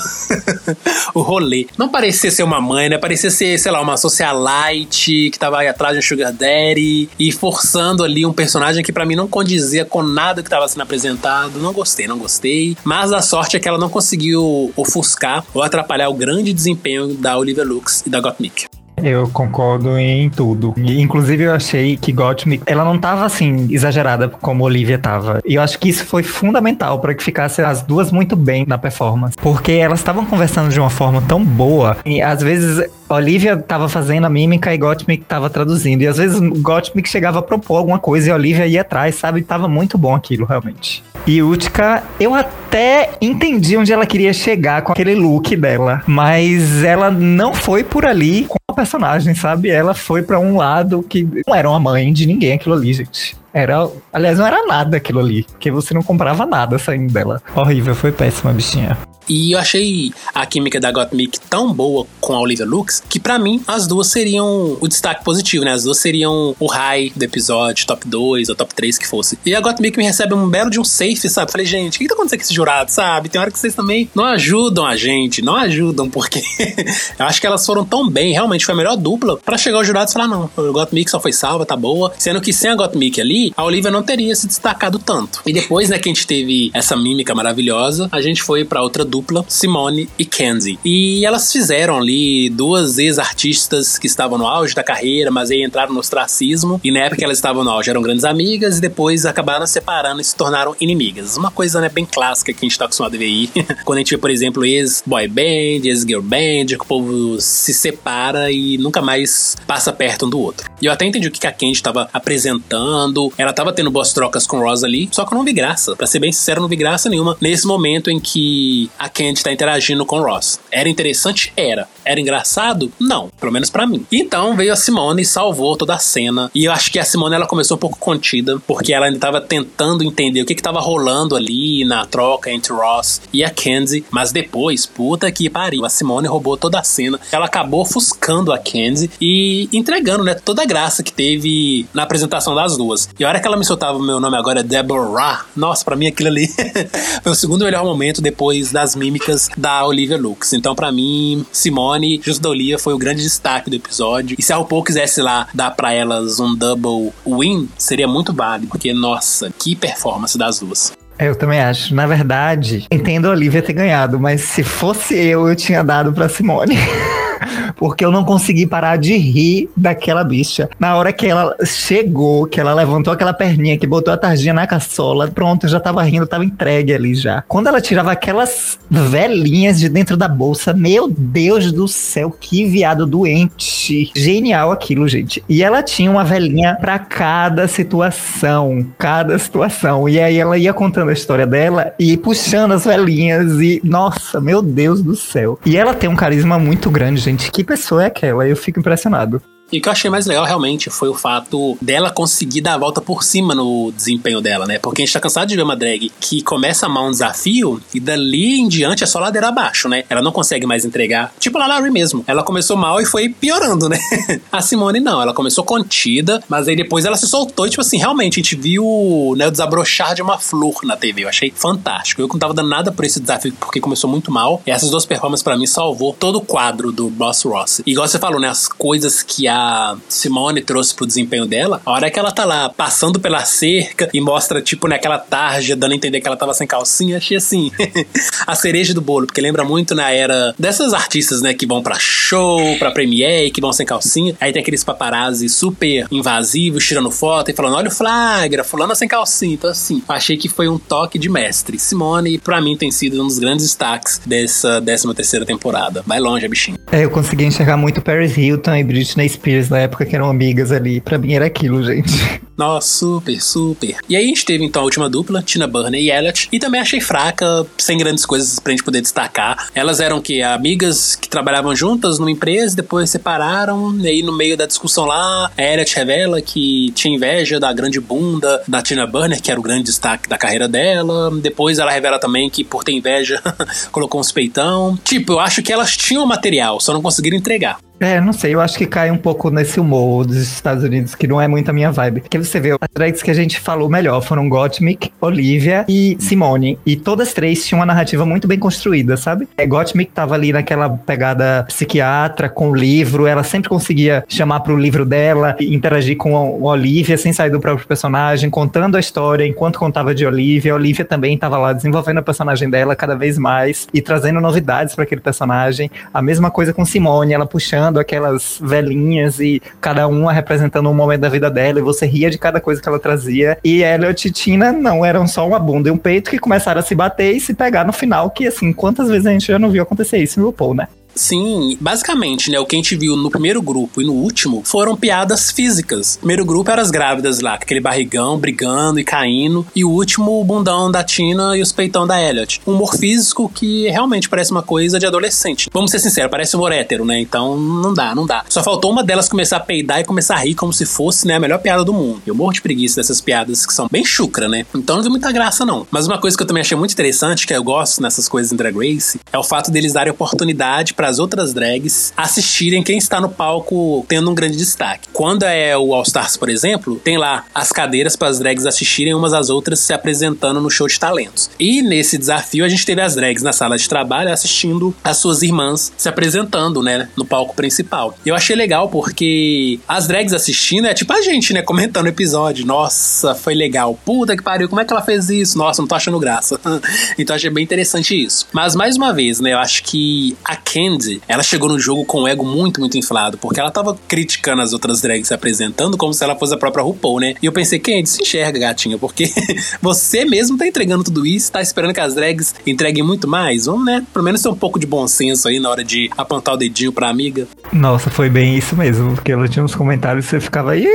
o rolê. Não parecia ser uma mãe, né? Parecia ser, sei lá, uma socialite que tava aí atrás de um sugar daddy e forçando ali um personagem que para mim não condizia com nada que tava sendo apresentado. Não gostei, não gostei. Mas a sorte é que ela não conseguiu ofuscar ou atrapalhar o grande desempenho da Olivia Lux e da Gottmik.
Eu concordo em tudo. E, inclusive, eu achei que Gottmik, ela não tava assim, exagerada como Olivia tava. E eu acho que isso foi fundamental para que ficassem as duas muito bem na performance. Porque elas estavam conversando de uma forma tão boa. E às vezes Olivia tava fazendo a mímica e Gottmik tava traduzindo. E às vezes Gottmik chegava a propor alguma coisa e Olivia ia atrás, sabe? Tava muito bom aquilo, realmente. E Utka, eu até entendi onde ela queria chegar com aquele look dela, mas ela não foi por ali com a personagem, sabe? Ela foi para um lado que não era uma mãe de ninguém aquilo ali, gente. Era, aliás, não era nada aquilo ali, porque você não comprava nada saindo dela. Horrível, foi péssima, bichinha.
E eu achei a química da Gottmik tão boa com a Olivia Lux que para mim as duas seriam o destaque positivo, né? As duas seriam o high do episódio, top 2 ou top 3 que fosse. E a Gottmik me recebe um belo de um safe, sabe? Falei, gente, o que tá acontecendo com esse jurado, sabe? Tem hora que vocês também não ajudam a gente, não ajudam, porque eu acho que elas foram tão bem, realmente foi a melhor dupla para chegar ao jurado e falar, não, a Gottmik só foi salva, tá boa. Sendo que sem a Gottmik ali, a Olivia não teria se destacado tanto. E depois, né, que a gente teve essa mímica maravilhosa, a gente foi para outra dupla, Simone e Kenzie. E elas fizeram ali duas ex-artistas que estavam no auge da carreira, mas aí entraram no ostracismo. E na época que elas estavam no auge eram grandes amigas e depois acabaram se separando e se tornaram inimigas. Uma coisa, né, bem clássica que a gente tá acostumado a ver aí. Quando a gente vê, por exemplo, ex-boy band, ex-girl band, que o povo se separa e nunca mais passa perto um do outro. E eu até entendi o que a Kenzie estava apresentando. Ela estava tendo boas trocas com Rosa ali, só que eu não vi graça. Pra ser bem sincero, não vi graça nenhuma nesse momento em que a Kenzie tá interagindo com Ross. Era interessante? Era. Era engraçado? Não. Pelo menos para mim. Então veio a Simone e salvou toda a cena. E eu acho que a Simone ela começou um pouco contida, porque ela ainda tava tentando entender o que que tava rolando ali na troca entre Ross e a Kenzie. Mas depois, puta que pariu, a Simone roubou toda a cena. Ela acabou ofuscando a Kenzie e entregando, né, toda a graça que teve na apresentação das duas. E a hora que ela me soltava o meu nome agora é Deborah, nossa, para mim aquilo ali foi o segundo melhor momento depois das mímicas da Olivia Lux. Então, para mim, Simone, junto da Olivia, foi o grande destaque do episódio. E se a RuPaul quisesse lá dar pra elas um double win, seria muito válido, porque, nossa, que performance das duas.
Eu também acho. Na verdade, entendo a Olivia ter ganhado, mas se fosse eu, eu tinha dado pra Simone. porque eu não consegui parar de rir daquela bicha. Na hora que ela chegou, que ela levantou aquela perninha, que botou a tarjinha na caçola, pronto, eu já tava rindo, tava entregue ali já. Quando ela tirava aquelas velhinhas de dentro da bolsa, meu Deus do céu, que viado doente. Genial aquilo, gente. E ela tinha uma velhinha para cada situação, cada situação. E aí ela ia contando a história dela e puxando as velhinhas e nossa, meu Deus do céu. E ela tem um carisma muito grande, gente. Que pessoa é aquela? Eu fico impressionado.
E o que eu achei mais legal realmente foi o fato dela conseguir dar a volta por cima no desempenho dela, né? Porque a gente tá cansado de ver uma drag que começa amar um desafio e dali em diante é só ladeira abaixo, né? Ela não consegue mais entregar. Tipo a Larry mesmo. Ela começou mal e foi piorando, né? a Simone não, ela começou contida, mas aí depois ela se soltou e, tipo assim, realmente a gente viu né, o desabrochar de uma flor na TV. Eu achei fantástico. Eu não tava dando nada por esse desafio porque começou muito mal. E essas duas performances para mim salvou todo o quadro do Boss Ross. E igual você falou, né? As coisas que a Simone trouxe pro desempenho dela, a hora que ela tá lá passando pela cerca e mostra, tipo, naquela né, tarja, dando a entender que ela tava sem calcinha, achei assim, a cereja do bolo, porque lembra muito na era dessas artistas, né, que vão pra show, pra premiere, que vão sem calcinha, aí tem aqueles paparazzi super invasivos, tirando foto e falando, olha o flagra, fulano sem calcinha, então assim, achei que foi um toque de mestre. Simone, pra mim, tem sido um dos grandes destaques dessa 13 terceira temporada. Vai longe, a bichinha.
É, eu consegui enxergar muito Paris Hilton e Britney Spears na época que eram amigas ali. Pra mim era aquilo, gente.
Nossa, super, super. E aí a gente teve então a última dupla, Tina Burner e Elliot. E também achei fraca, sem grandes coisas pra gente poder destacar. Elas eram que amigas que trabalhavam juntas numa empresa, depois separaram. E aí no meio da discussão lá, a Elliot revela que tinha inveja da grande bunda da Tina Burner, que era o grande destaque da carreira dela. Depois ela revela também que por ter inveja colocou uns peitão. Tipo, eu acho que elas tinham material, só não conseguiram entregar.
É, não sei, eu acho que cai um pouco nesse humor dos Estados Unidos, que não é muito a minha vibe. Porque você vê, as drags que a gente falou melhor foram Gottmik, Olivia e Simone. E todas três tinham uma narrativa muito bem construída, sabe? É, Gottmik tava ali naquela pegada psiquiatra, com o livro, ela sempre conseguia chamar pro livro dela, interagir com a Olivia sem sair do próprio personagem, contando a história enquanto contava de Olivia. A Olivia também tava lá desenvolvendo a personagem dela cada vez mais e trazendo novidades para aquele personagem. A mesma coisa com Simone, ela puxando aquelas velhinhas e cada uma representando um momento da vida dela, e você ria de cada coisa que ela trazia. E Elliot e Tina não, eram só uma bunda e um peito que começaram a se bater e se pegar no final, que assim, quantas vezes a gente já não viu acontecer isso no RuPaul, né?
Sim, basicamente, né? O que a gente viu no primeiro grupo e no último foram piadas físicas. O primeiro grupo eram as grávidas lá, com aquele barrigão brigando e caindo. E o último, o bundão da Tina e os peitão da Elliot. Um humor físico que realmente parece uma coisa de adolescente. Vamos ser sinceros, parece humor hétero, né? Então não dá, não dá. Só faltou uma delas começar a peidar e começar a rir como se fosse, né, a melhor piada do mundo. Eu morro de preguiça dessas piadas que são bem chucra, né? Então não tem muita graça, não. Mas uma coisa que eu também achei muito interessante, que eu gosto nessas coisas em Drag Race, é o fato deles darem oportunidade para as outras drags assistirem quem está no palco tendo um grande destaque. Quando é o All Stars, por exemplo, tem lá as cadeiras para as drags assistirem umas às outras se apresentando no show de talentos. E nesse desafio a gente teve as drags na sala de trabalho assistindo as suas irmãs se apresentando, né, no palco principal. Eu achei legal porque as drags assistindo é tipo a gente, né, comentando o episódio. Nossa, foi legal. Puta que pariu, como é que ela fez isso? Nossa, não tô achando graça. então achei bem interessante isso. Mas mais uma vez, né, eu acho que a Candy, ela chegou no jogo com o ego muito, muito inflado, porque ela tava criticando as outras drags se apresentando como se ela fosse a própria RuPaul, né? E eu pensei, quem se enxerga, gatinha, porque você mesmo tá entregando tudo isso, tá esperando que as drags entreguem muito mais? Vamos, né? Pelo menos ter um pouco de bom senso aí na hora de apontar o dedinho pra amiga.
Nossa, foi bem isso mesmo, porque ela tinha uns comentários e você ficava, ih,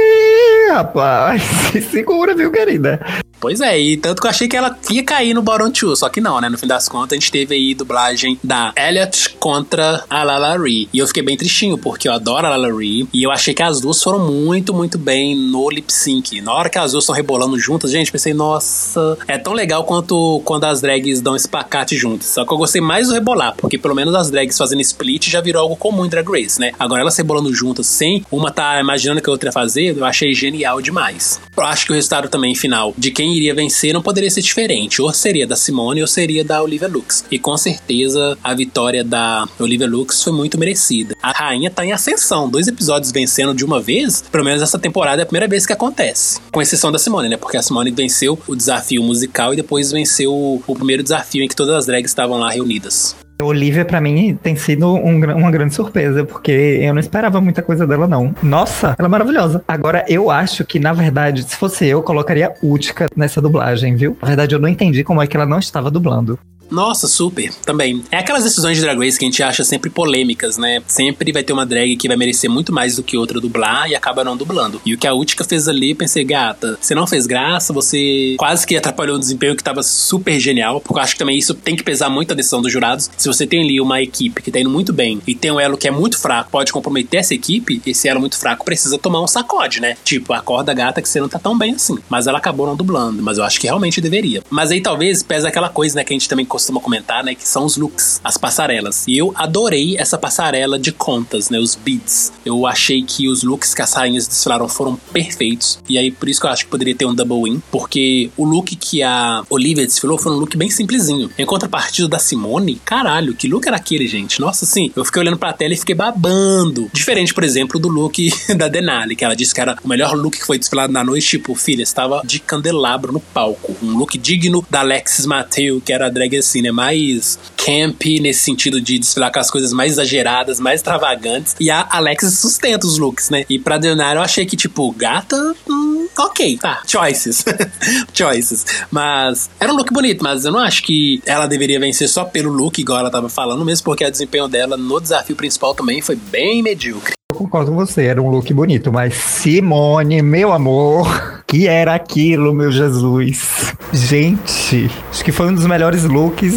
rapaz, se segura, viu, querida?
Pois é, e tanto que eu achei que ela ia cair no Baron 2, só que não, né? No fim das contas, a gente teve aí dublagem da Elliot contra a Lala Ree. E eu fiquei bem tristinho, porque eu adoro a Lala Ree. E eu achei que as duas foram muito, muito bem no lip sync. Na hora que as duas estão rebolando juntas, gente, pensei, nossa, é tão legal quanto quando as drags dão esse pacate juntas. Só que eu gostei mais do rebolar, porque pelo menos as drags fazendo split já virou algo comum em Drag Race, né? Agora elas rebolando juntas, sem uma tá imaginando que a outra ia fazer, eu achei genial demais. Eu acho que o resultado também final de quem iria vencer não poderia ser diferente. Ou seria da Simone ou seria da Olivia Lux. E com certeza a vitória da Olivia Lux foi muito merecida. A rainha tá em ascensão. Dois episódios vencendo de uma vez, pelo menos essa temporada é a primeira vez que acontece. Com exceção da Simone, né? Porque a Simone venceu o desafio musical e depois venceu o primeiro desafio em que todas as drags estavam lá reunidas.
Olivia, para mim, tem sido um, uma grande surpresa, porque eu não esperava muita coisa dela, não. Nossa, ela é maravilhosa. Agora, eu acho que, na verdade, se fosse eu, colocaria Utica nessa dublagem, viu? Na verdade, eu não entendi como é que ela não estava dublando.
Nossa, super, também. É aquelas decisões de Drag Race que a gente acha sempre polêmicas, né? Sempre vai ter uma drag que vai merecer muito mais do que outra dublar e acaba não dublando. E o que a Utica fez ali, pensei, gata, você não fez graça, você quase que atrapalhou um desempenho que tava super genial, porque eu acho que também isso tem que pesar muito a decisão dos jurados. Se você tem ali uma equipe que tá indo muito bem e tem um elo que é muito fraco, pode comprometer essa equipe, esse elo muito fraco precisa tomar um sacode, né? Tipo, acorda gata que você não tá tão bem assim. Mas ela acabou não dublando, mas eu acho que realmente deveria. Mas aí talvez pesa aquela coisa, né, que a gente também costuma comentar, né, que são os looks, as passarelas. E eu adorei essa passarela de contas, né, os beads. Eu achei que os looks que as rainhas desfilaram foram perfeitos. E aí por isso que eu acho que poderia ter um double win, porque o look que a Olivia desfilou foi um look bem simplesinho. Em contrapartida da Simone, caralho, que look era aquele, gente? Nossa, assim, eu fiquei olhando pra tela e fiquei babando. Diferente, por exemplo, do look da Denali, que ela disse que era o melhor look que foi desfilado na noite. Tipo, filha, estava de candelabro no palco. Um look digno da Alexis Mateu, que era a drag assim, né? mais camp nesse sentido de desfilar com as coisas mais exageradas, mais extravagantes. E a Alexis sustenta os looks, né? E pra Deonar eu achei que, tipo, gata. Hum, ok, tá. Choices. Choices. Mas era um look bonito, mas eu não acho que ela deveria vencer só pelo look, igual ela tava falando, mesmo porque o desempenho dela no desafio principal também foi bem medíocre.
Eu concordo com você, era um look bonito, mas Simone, meu amor, que era aquilo, meu Jesus? Gente, acho que foi um dos melhores looks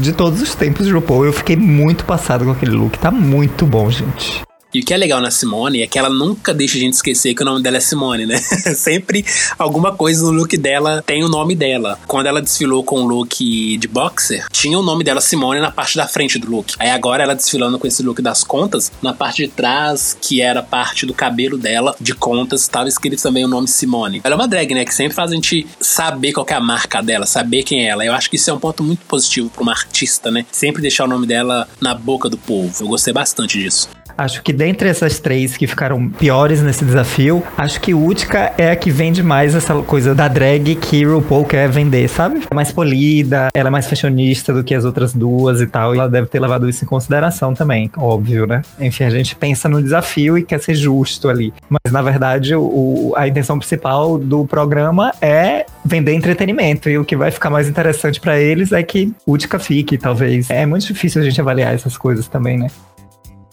de todos os tempos de RuPaul. Eu fiquei muito passado com aquele look, tá muito bom, gente.
E o que é legal na Simone é que ela nunca deixa a gente esquecer que o nome dela é Simone, né? Sempre alguma coisa no look dela tem o nome dela. Quando ela desfilou com o look de boxer, tinha o nome dela Simone na parte da frente do look. Aí agora ela desfilando com esse look das contas, na parte de trás, que era parte do cabelo dela, de contas, estava escrito também o nome Simone. Ela é uma drag, né? Que sempre faz a gente saber qual é a marca dela, saber quem é ela. Eu acho que isso é um ponto muito positivo para uma artista, né? Sempre deixar o nome dela na boca do povo. Eu gostei bastante disso.
Acho que dentre essas três que ficaram piores nesse desafio, acho que Utica é a que vende mais essa coisa da drag que RuPaul quer vender, sabe? É mais polida, ela é mais fashionista do que as outras duas e tal. E ela deve ter levado isso em consideração também, óbvio, né? Enfim, a gente pensa no desafio e quer ser justo ali. Mas na verdade, o, a intenção principal do programa é vender entretenimento. E o que vai ficar mais interessante para eles é que Utica fique, talvez. É muito difícil a gente avaliar essas coisas também, né?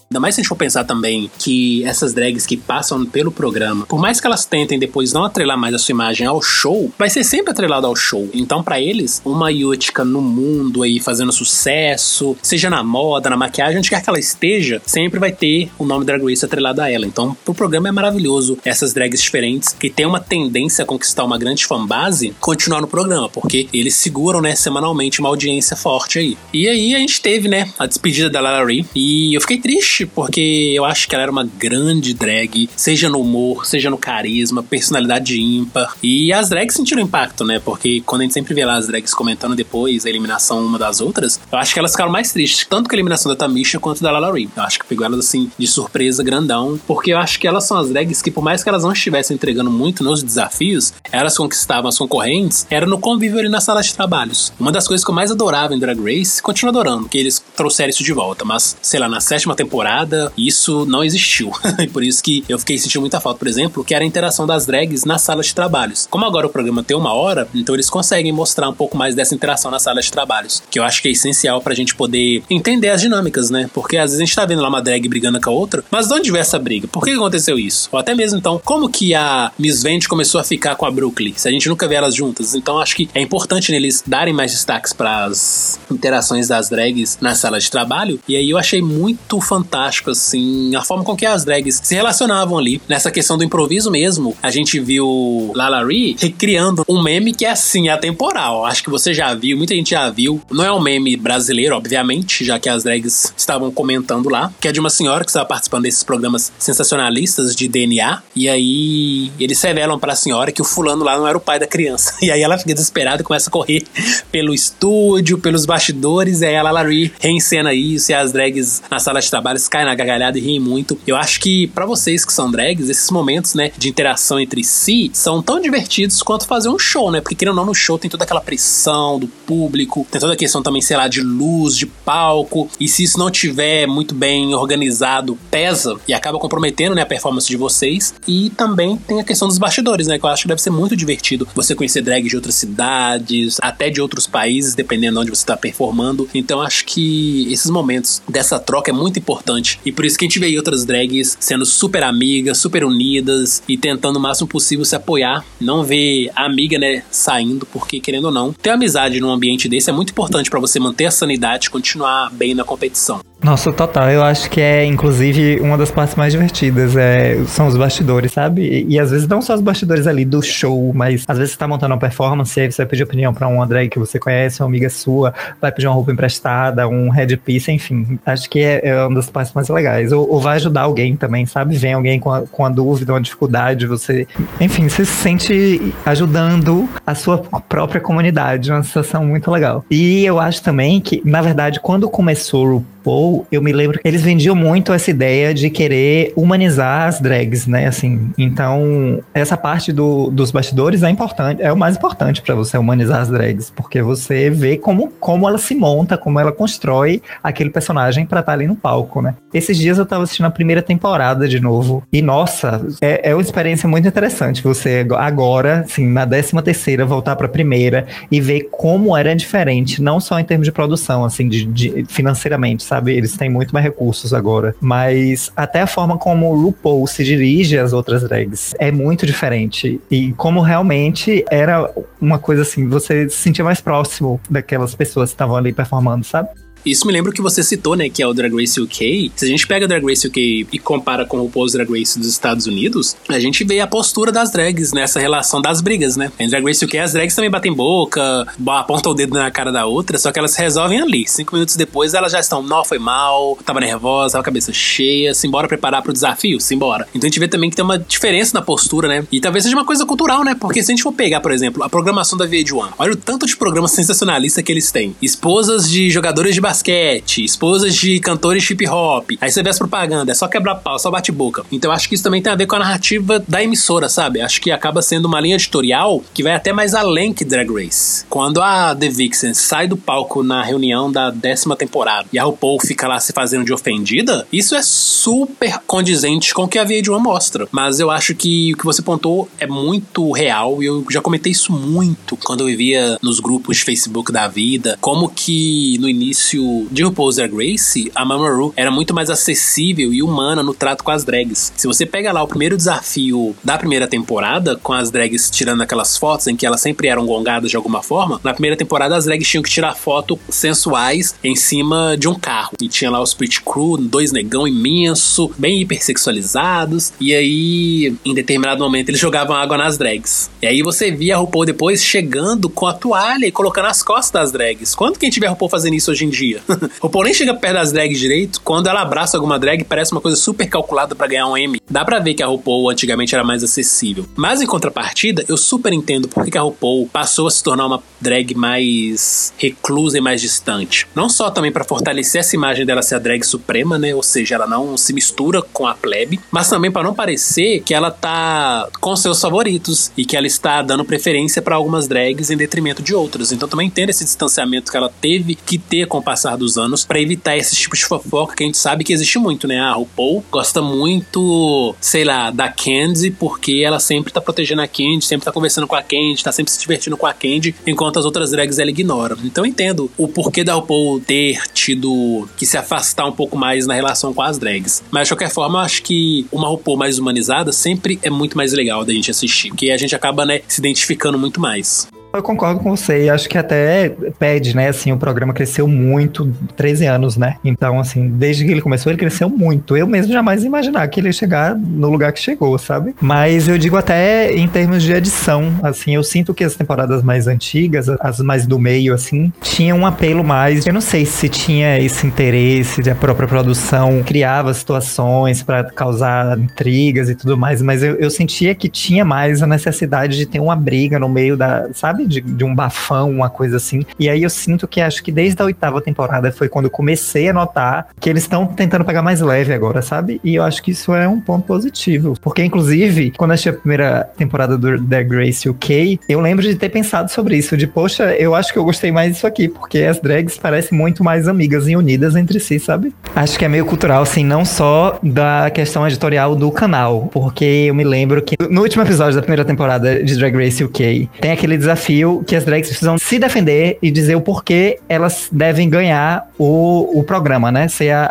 Ainda mais se a gente for pensar também que essas drags que passam pelo programa, por mais que elas tentem depois não atrelar mais a sua imagem ao show, vai ser sempre atrelado ao show. Então, para eles, uma Yutka no mundo aí fazendo sucesso, seja na moda, na maquiagem, onde quer que ela esteja, sempre vai ter o nome Drag Race atrelado a ela. Então, pro programa é maravilhoso essas drags diferentes que têm uma tendência a conquistar uma grande fanbase continuar no programa, porque eles seguram, né, semanalmente uma audiência forte aí. E aí a gente teve, né, a despedida da Lee e eu fiquei triste porque eu acho que ela era uma grande drag, seja no humor, seja no carisma, personalidade ímpar. E as drags sentiram impacto, né? Porque quando a gente sempre vê lá as drags comentando depois a eliminação uma das outras, eu acho que elas ficaram mais tristes, tanto com a eliminação da Tamisha quanto da Lalaurie. Eu acho que pegou elas assim de surpresa grandão, porque eu acho que elas são as drags que, por mais que elas não estivessem entregando muito nos desafios, elas conquistavam as concorrentes, era no convívio ali na sala de trabalhos. Uma das coisas que eu mais adorava em Drag Race, continuo adorando, que eles trouxeram isso de volta, mas sei lá, na sétima temporada temporada, isso não existiu. e por isso que eu fiquei sentindo muita falta, por exemplo, que era a interação das drags nas salas de trabalhos. Como agora o programa tem uma hora, então eles conseguem mostrar um pouco mais dessa interação nas salas de trabalhos, que eu acho que é essencial pra gente poder entender as dinâmicas, né? Porque às vezes a gente tá vendo lá uma drag brigando com a outra, mas de onde veio essa briga? Por que aconteceu isso? Ou até mesmo então, como que a Miss Vente começou a ficar com a Brooklyn? Se a gente nunca vê elas juntas. Então acho que é importante neles darem mais destaques para as interações das drags na sala de trabalho. E aí eu achei muito fantástico fantástico, assim, a forma com que as drags se relacionavam ali. Nessa questão do improviso mesmo, a gente viu Lalari recriando um meme que é assim, atemporal. Acho que você já viu, muita gente já viu. Não é um meme brasileiro, obviamente, já que as drags estavam comentando lá, que é de uma senhora que estava participando desses programas sensacionalistas de DNA. E aí eles revelam para a senhora que o fulano lá não era o pai da criança. E aí ela fica desesperada e começa a correr pelo estúdio, pelos bastidores, e aí a Lalari reencena isso e as drags na sala de trabalho caem na gargalhada e riem muito. Eu acho que para vocês que são drags, esses momentos, né, de interação entre si são tão divertidos quanto fazer um show, né? Porque querendo ou não, no show tem toda aquela pressão do público, tem toda a questão também, sei lá, de luz, de palco. E se isso não tiver muito bem organizado, pesa e acaba comprometendo, né, a performance de vocês. E também tem a questão dos bastidores, né, que eu acho que deve ser muito divertido você conhecer drag de outras cidades, até de outros países, dependendo de onde você está performando. Então acho que esses momentos dessa troca é muito importante importante. E por isso que a gente vê outras drags sendo super amigas, super unidas e tentando o máximo possível se apoiar. Não ver a amiga, né, saindo, porque querendo ou não, ter amizade num ambiente desse é muito importante para você manter a sanidade e continuar bem na competição.
Nossa, total. Eu acho que é, inclusive, uma das partes mais divertidas. É, são os bastidores, sabe? E, e, às vezes não só os bastidores ali do show, mas às vezes você tá montando uma performance aí você vai pedir opinião pra uma drag que você conhece, uma amiga sua, vai pedir uma roupa emprestada, um headpiece, enfim. Acho que é, é uma das partes mais legais. Ou, ou, vai ajudar alguém também, sabe? Vem alguém com a, com a dúvida, uma dificuldade, você. Enfim, você se sente ajudando a sua própria comunidade. Uma sensação muito legal. E eu acho também que, na verdade, quando começou o RuPaul, eu me lembro que eles vendiam muito essa ideia de querer humanizar as drags, né? Assim, então essa parte do, dos bastidores é importante, é o mais importante para você humanizar as drags, porque você vê como, como ela se monta, como ela constrói aquele personagem para estar tá ali no palco, né? Esses dias eu tava assistindo a primeira temporada de novo e nossa, é, é uma experiência muito interessante você agora, assim, na décima terceira voltar para a primeira e ver como era diferente, não só em termos de produção, assim, de, de financeiramente, sabe? Eles têm muito mais recursos agora. Mas até a forma como o RuPaul se dirige às outras drags é muito diferente. E como realmente era uma coisa assim, você se sentia mais próximo daquelas pessoas que estavam ali performando, sabe?
Isso me lembra o que você citou, né? Que é o Drag Race UK. Se a gente pega Drag Race UK e compara com o Pose Drag Race dos Estados Unidos, a gente vê a postura das drags nessa relação das brigas, né? Em Drag Race UK, as drags também batem boca, apontam o dedo na cara da outra, só que elas resolvem ali. Cinco minutos depois, elas já estão, não, foi mal, tava nervosa, tava cabeça cheia, simbora preparar pro desafio? Simbora. Então a gente vê também que tem uma diferença na postura, né? E talvez seja uma coisa cultural, né? Porque se a gente for pegar, por exemplo, a programação da VH1, olha o tanto de programa sensacionalista que eles têm. Esposas de jogadores de basquete basquete, esposas de cantores hip hop. Aí você vê as propagandas, é só quebrar pau, só bate boca. Então acho que isso também tem a ver com a narrativa da emissora, sabe? Acho que acaba sendo uma linha editorial que vai até mais além que Drag Race. Quando a The Vixen sai do palco na reunião da décima temporada e a RuPaul fica lá se fazendo de ofendida, isso é super condizente com o que a VH1 mostra. Mas eu acho que o que você pontou é muito real e eu já comentei isso muito quando eu vivia nos grupos de Facebook da vida, como que no início de RuPaul's Drag Race, a Mamaru era muito mais acessível e humana no trato com as drags. Se você pega lá o primeiro desafio da primeira temporada, com as drags tirando aquelas fotos em que elas sempre eram gongadas de alguma forma, na primeira temporada as drags tinham que tirar foto sensuais em cima de um carro. E tinha lá os Pit Crew, dois negão imenso, bem hipersexualizados, e aí em determinado momento eles jogavam água nas drags. E aí você via a RuPaul depois chegando com a toalha e colocando as costas das drags. Quando quem tiver RuPaul fazendo isso hoje em dia? RuPaul nem chega perto das drags direito. Quando ela abraça alguma drag, parece uma coisa super calculada para ganhar um M. Dá pra ver que a RuPaul antigamente era mais acessível. Mas em contrapartida, eu super entendo por que a RuPaul passou a se tornar uma drag mais reclusa e mais distante. Não só também para fortalecer essa imagem dela ser a drag suprema, né? Ou seja, ela não se mistura com a plebe, mas também para não parecer que ela tá com seus favoritos e que ela está dando preferência para algumas drags em detrimento de outras. Então também entendo esse distanciamento que ela teve que ter com o passar dos anos para evitar esses tipos de fofoca que a gente sabe que existe muito, né? A RuPaul gosta muito, sei lá, da Candy porque ela sempre tá protegendo a Candy, sempre tá conversando com a Candy, tá sempre se divertindo com a Candy, enquanto as outras drags ela ignora. Então eu entendo o porquê da RuPaul ter tido que se afastar um pouco mais na relação com as drags. Mas de qualquer forma, eu acho que uma RuPaul mais humanizada sempre é muito mais legal da gente assistir, porque a gente acaba, né, se identificando muito mais.
Eu concordo com você e acho que até pede, né? Assim, o programa cresceu muito, 13 anos, né? Então, assim, desde que ele começou, ele cresceu muito. Eu mesmo jamais imaginar que ele ia chegar no lugar que chegou, sabe? Mas eu digo até em termos de edição, assim, eu sinto que as temporadas mais antigas, as mais do meio, assim, tinham um apelo mais. Eu não sei se tinha esse interesse de a própria produção criava situações para causar intrigas e tudo mais, mas eu, eu sentia que tinha mais a necessidade de ter uma briga no meio da, sabe? De, de, um bafão, uma coisa assim. E aí eu sinto que acho que desde a oitava temporada foi quando eu comecei a notar que eles estão tentando pegar mais leve agora, sabe? E eu acho que isso é um ponto positivo. Porque, inclusive, quando achei a primeira temporada do The Grace UK, eu lembro de ter pensado sobre isso. De, poxa, eu acho que eu gostei mais disso aqui, porque as drags parecem muito mais amigas e unidas entre si, sabe? Acho que é meio cultural, assim, não só da questão editorial do canal. Porque eu me lembro que no último episódio da primeira temporada de Drag Race UK, tem aquele desafio desafio que as drags precisam se defender e dizer o porquê elas devem ganhar o, o programa, né? Ser a,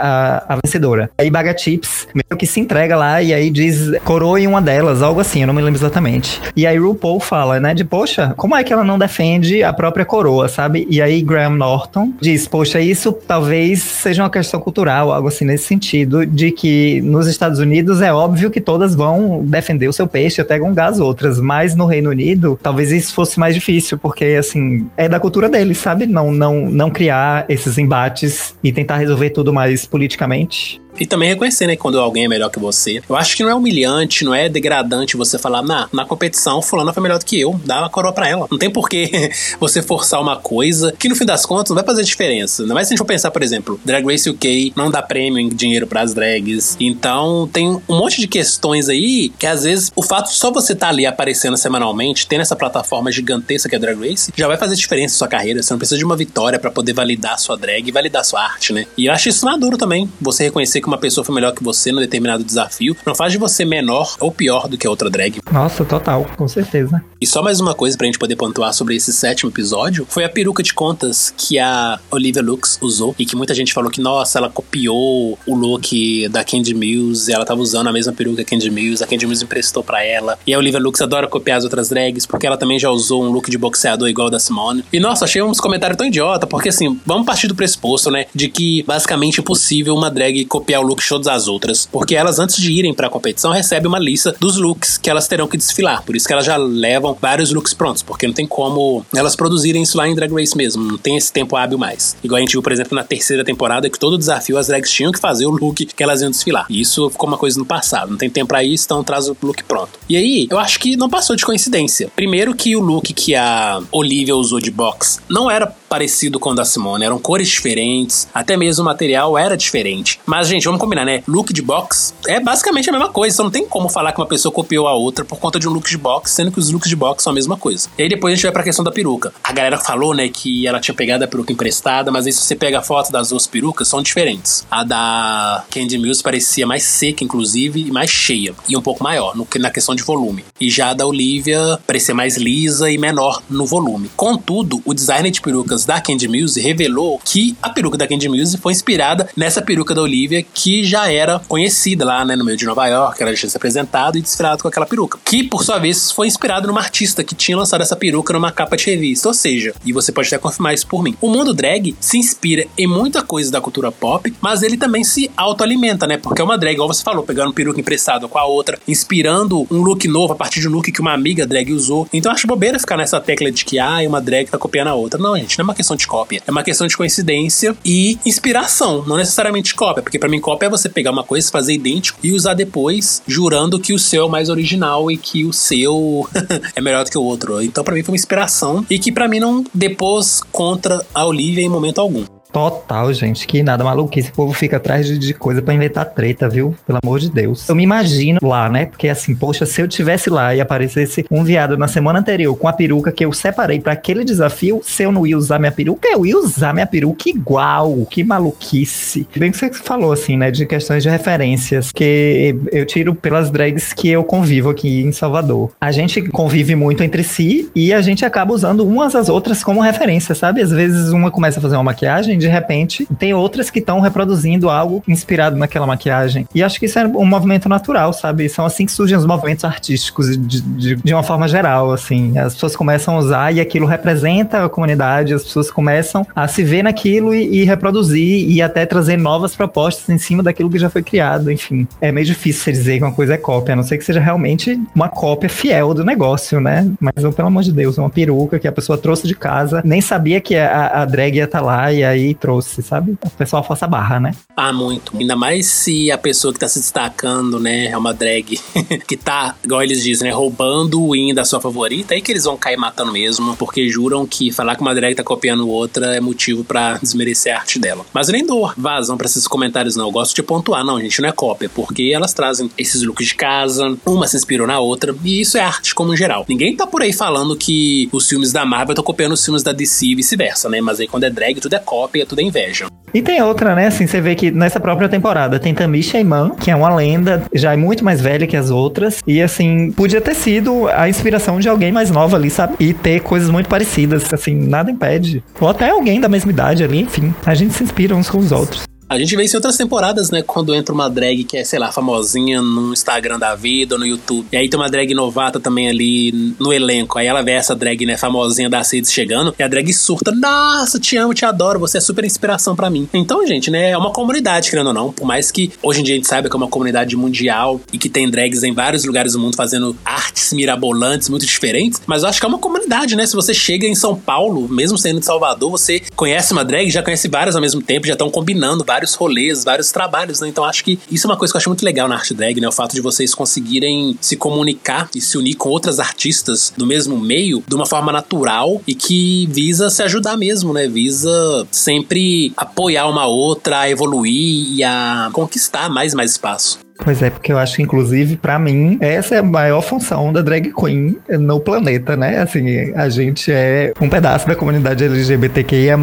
a, a vencedora. Aí Baga Chips meio que se entrega lá e aí diz coroa uma delas, algo assim, eu não me lembro exatamente. E aí RuPaul fala, né, de poxa, como é que ela não defende a própria coroa, sabe? E aí Graham Norton diz, poxa, isso talvez seja uma questão cultural, algo assim nesse sentido, de que nos Estados Unidos é óbvio que todas vão defender o seu peixe até gongar as outras, mas no Reino Unido talvez isso fosse mais difícil difícil, porque, assim, é da cultura deles, sabe? Não, não, não criar esses embates e tentar resolver tudo mais politicamente.
E também reconhecer, né, quando alguém é melhor que você. Eu acho que não é humilhante, não é degradante você falar, na, na competição, fulana foi melhor do que eu, dá uma coroa pra ela. Não tem por que você forçar uma coisa que no fim das contas não vai fazer diferença. Ainda mais se a gente for pensar, por exemplo, Drag Race UK não dá prêmio em dinheiro pras drags. Então tem um monte de questões aí que às vezes o fato só você estar tá ali aparecendo semanalmente, tendo essa plataforma gigantesca que é Drag Race, já vai fazer diferença na sua carreira. Você não precisa de uma vitória para poder validar sua drag e validar sua arte, né? E eu acho isso maduro também. Você reconhecer que uma pessoa foi melhor que você num determinado desafio, não faz de você menor ou pior do que a outra drag.
Nossa, total, com certeza.
E só mais uma coisa pra gente poder pontuar sobre esse sétimo episódio, foi a peruca de contas que a Olivia Lux usou e que muita gente falou que, nossa, ela copiou o look da Candy Mills, ela tava usando a mesma peruca que a Candy Mills, a Candy Mills emprestou para ela. E a Olivia Lux adora copiar as outras drags, porque ela também já usou um look de boxeador igual da Simone. E nossa, achei uns comentários tão idiota, porque assim, vamos partir do pressuposto, né, de que basicamente é impossível uma drag copiar o look show todas as outras, porque elas antes de irem para a competição recebem uma lista dos looks que elas terão que desfilar. Por isso que elas já levam vários looks prontos, porque não tem como elas produzirem isso lá em Drag Race mesmo. Não tem esse tempo hábil mais. Igual a gente viu, por exemplo, na terceira temporada, que todo desafio as drags tinham que fazer o look que elas iam desfilar. E isso ficou uma coisa no passado. Não tem tempo pra isso, então traz o look pronto. E aí, eu acho que não passou de coincidência. Primeiro que o look que a Olivia usou de box não era parecido com o da Simone, eram cores diferentes, até mesmo o material era diferente. Mas, gente, vamos combinar, né? Look de box é basicamente a mesma coisa, então não tem como falar que uma pessoa copiou a outra por conta de um look de box, sendo que os looks de box são a mesma coisa. E aí depois a gente vai pra questão da peruca. A galera falou, né, que ela tinha pegado a peruca emprestada, mas aí se você pega a foto das duas perucas, são diferentes. A da Candy Mills parecia mais seca, inclusive, e mais cheia, e um pouco maior, no, na questão de volume. E já a da Olivia parecia mais lisa e menor no volume. Contudo, o designer de perucas da Candy Muse revelou que a peruca da Candy Muse foi inspirada nessa peruca da Olivia, que já era conhecida lá né, no meio de Nova York, ela já tinha se apresentado e desfilado com aquela peruca. Que, por sua vez, foi inspirado numa artista que tinha lançado essa peruca numa capa de revista. Ou seja, e você pode até confirmar isso por mim, o mundo drag se inspira em muita coisa da cultura pop, mas ele também se autoalimenta, né? Porque é uma drag, igual você falou, pegando peruca emprestada com a outra, inspirando um look novo a partir de um look que uma amiga drag usou. Então acho bobeira ficar nessa tecla de que, ah, uma drag tá copiando a outra. Não, gente, não é uma questão de cópia. É uma questão de coincidência e inspiração, não necessariamente cópia. Porque para mim, cópia é você pegar uma coisa, fazer idêntico e usar depois, jurando que o seu é o mais original e que o seu é melhor do que o outro. Então, para mim, foi uma inspiração e que para mim não depôs contra a Olivia em momento algum.
Total, gente. Que nada maluquice. O povo fica atrás de, de coisa para inventar treta, viu? Pelo amor de Deus. Eu me imagino lá, né? Porque assim, poxa, se eu tivesse lá e aparecesse um viado na semana anterior com a peruca que eu separei para aquele desafio, se eu não ia usar minha peruca, eu ia usar minha peruca igual. Que maluquice. Bem que você falou, assim, né? De questões de referências que eu tiro pelas drags que eu convivo aqui em Salvador. A gente convive muito entre si e a gente acaba usando umas às outras como referência, sabe? Às vezes uma começa a fazer uma maquiagem de repente tem outras que estão reproduzindo algo inspirado naquela maquiagem. E acho que isso é um movimento natural, sabe? São assim que surgem os movimentos artísticos de, de, de uma forma geral, assim. As pessoas começam a usar e aquilo representa a comunidade, as pessoas começam a se ver naquilo e, e reproduzir e até trazer novas propostas em cima daquilo que já foi criado, enfim. É meio difícil dizer que uma coisa é cópia, a não ser que seja realmente uma cópia fiel do negócio, né? Mas, pelo amor de Deus, uma peruca que a pessoa trouxe de casa, nem sabia que a, a drag ia estar tá lá e aí trouxe, sabe? O pessoal força a barra, né?
Ah, muito. Ainda mais se a pessoa que tá se destacando, né, é uma drag que tá, igual eles dizem, né, roubando o win da sua favorita, aí que eles vão cair matando mesmo, porque juram que falar que uma drag tá copiando outra é motivo para desmerecer a arte dela. Mas eu nem dou vazão pra esses comentários, não. Eu gosto de pontuar, não, gente, não é cópia, porque elas trazem esses looks de casa, uma se inspirou na outra, e isso é arte como geral. Ninguém tá por aí falando que os filmes da Marvel estão copiando os filmes da DC e vice-versa, né? Mas aí quando é drag, tudo é cópia, tudo é inveja.
E tem outra, né? Assim, você vê que nessa própria temporada tem Tamisha Iman, que é uma lenda, já é muito mais velha que as outras. E assim, podia ter sido a inspiração de alguém mais nova ali, sabe? E ter coisas muito parecidas. Assim, nada impede. Ou até alguém da mesma idade ali, enfim. A gente se inspira uns com os outros.
A gente vê isso em outras temporadas, né? Quando entra uma drag que é, sei lá, famosinha no Instagram da vida ou no YouTube. E aí tem uma drag novata também ali no elenco. Aí ela vê essa drag, né, famosinha da Cids chegando. E a drag surta. Nossa, te amo, te adoro. Você é super inspiração para mim. Então, gente, né? É uma comunidade, querendo ou não. Por mais que hoje em dia a gente saiba que é uma comunidade mundial e que tem drags em vários lugares do mundo fazendo artes mirabolantes muito diferentes. Mas eu acho que é uma comunidade, né? Se você chega em São Paulo, mesmo sendo de Salvador, você conhece uma drag, já conhece várias ao mesmo tempo, já estão combinando vários rolês, vários trabalhos, né? Então acho que isso é uma coisa que eu acho muito legal na arte drag, né? O fato de vocês conseguirem se comunicar e se unir com outras artistas do mesmo meio de uma forma natural e que visa se ajudar mesmo, né? Visa sempre apoiar uma outra, a evoluir e a conquistar mais mais espaço.
Pois é, porque eu acho que, inclusive, para mim, essa é a maior função da drag queen no planeta, né? Assim, a gente é um pedaço da comunidade LGBTQIA,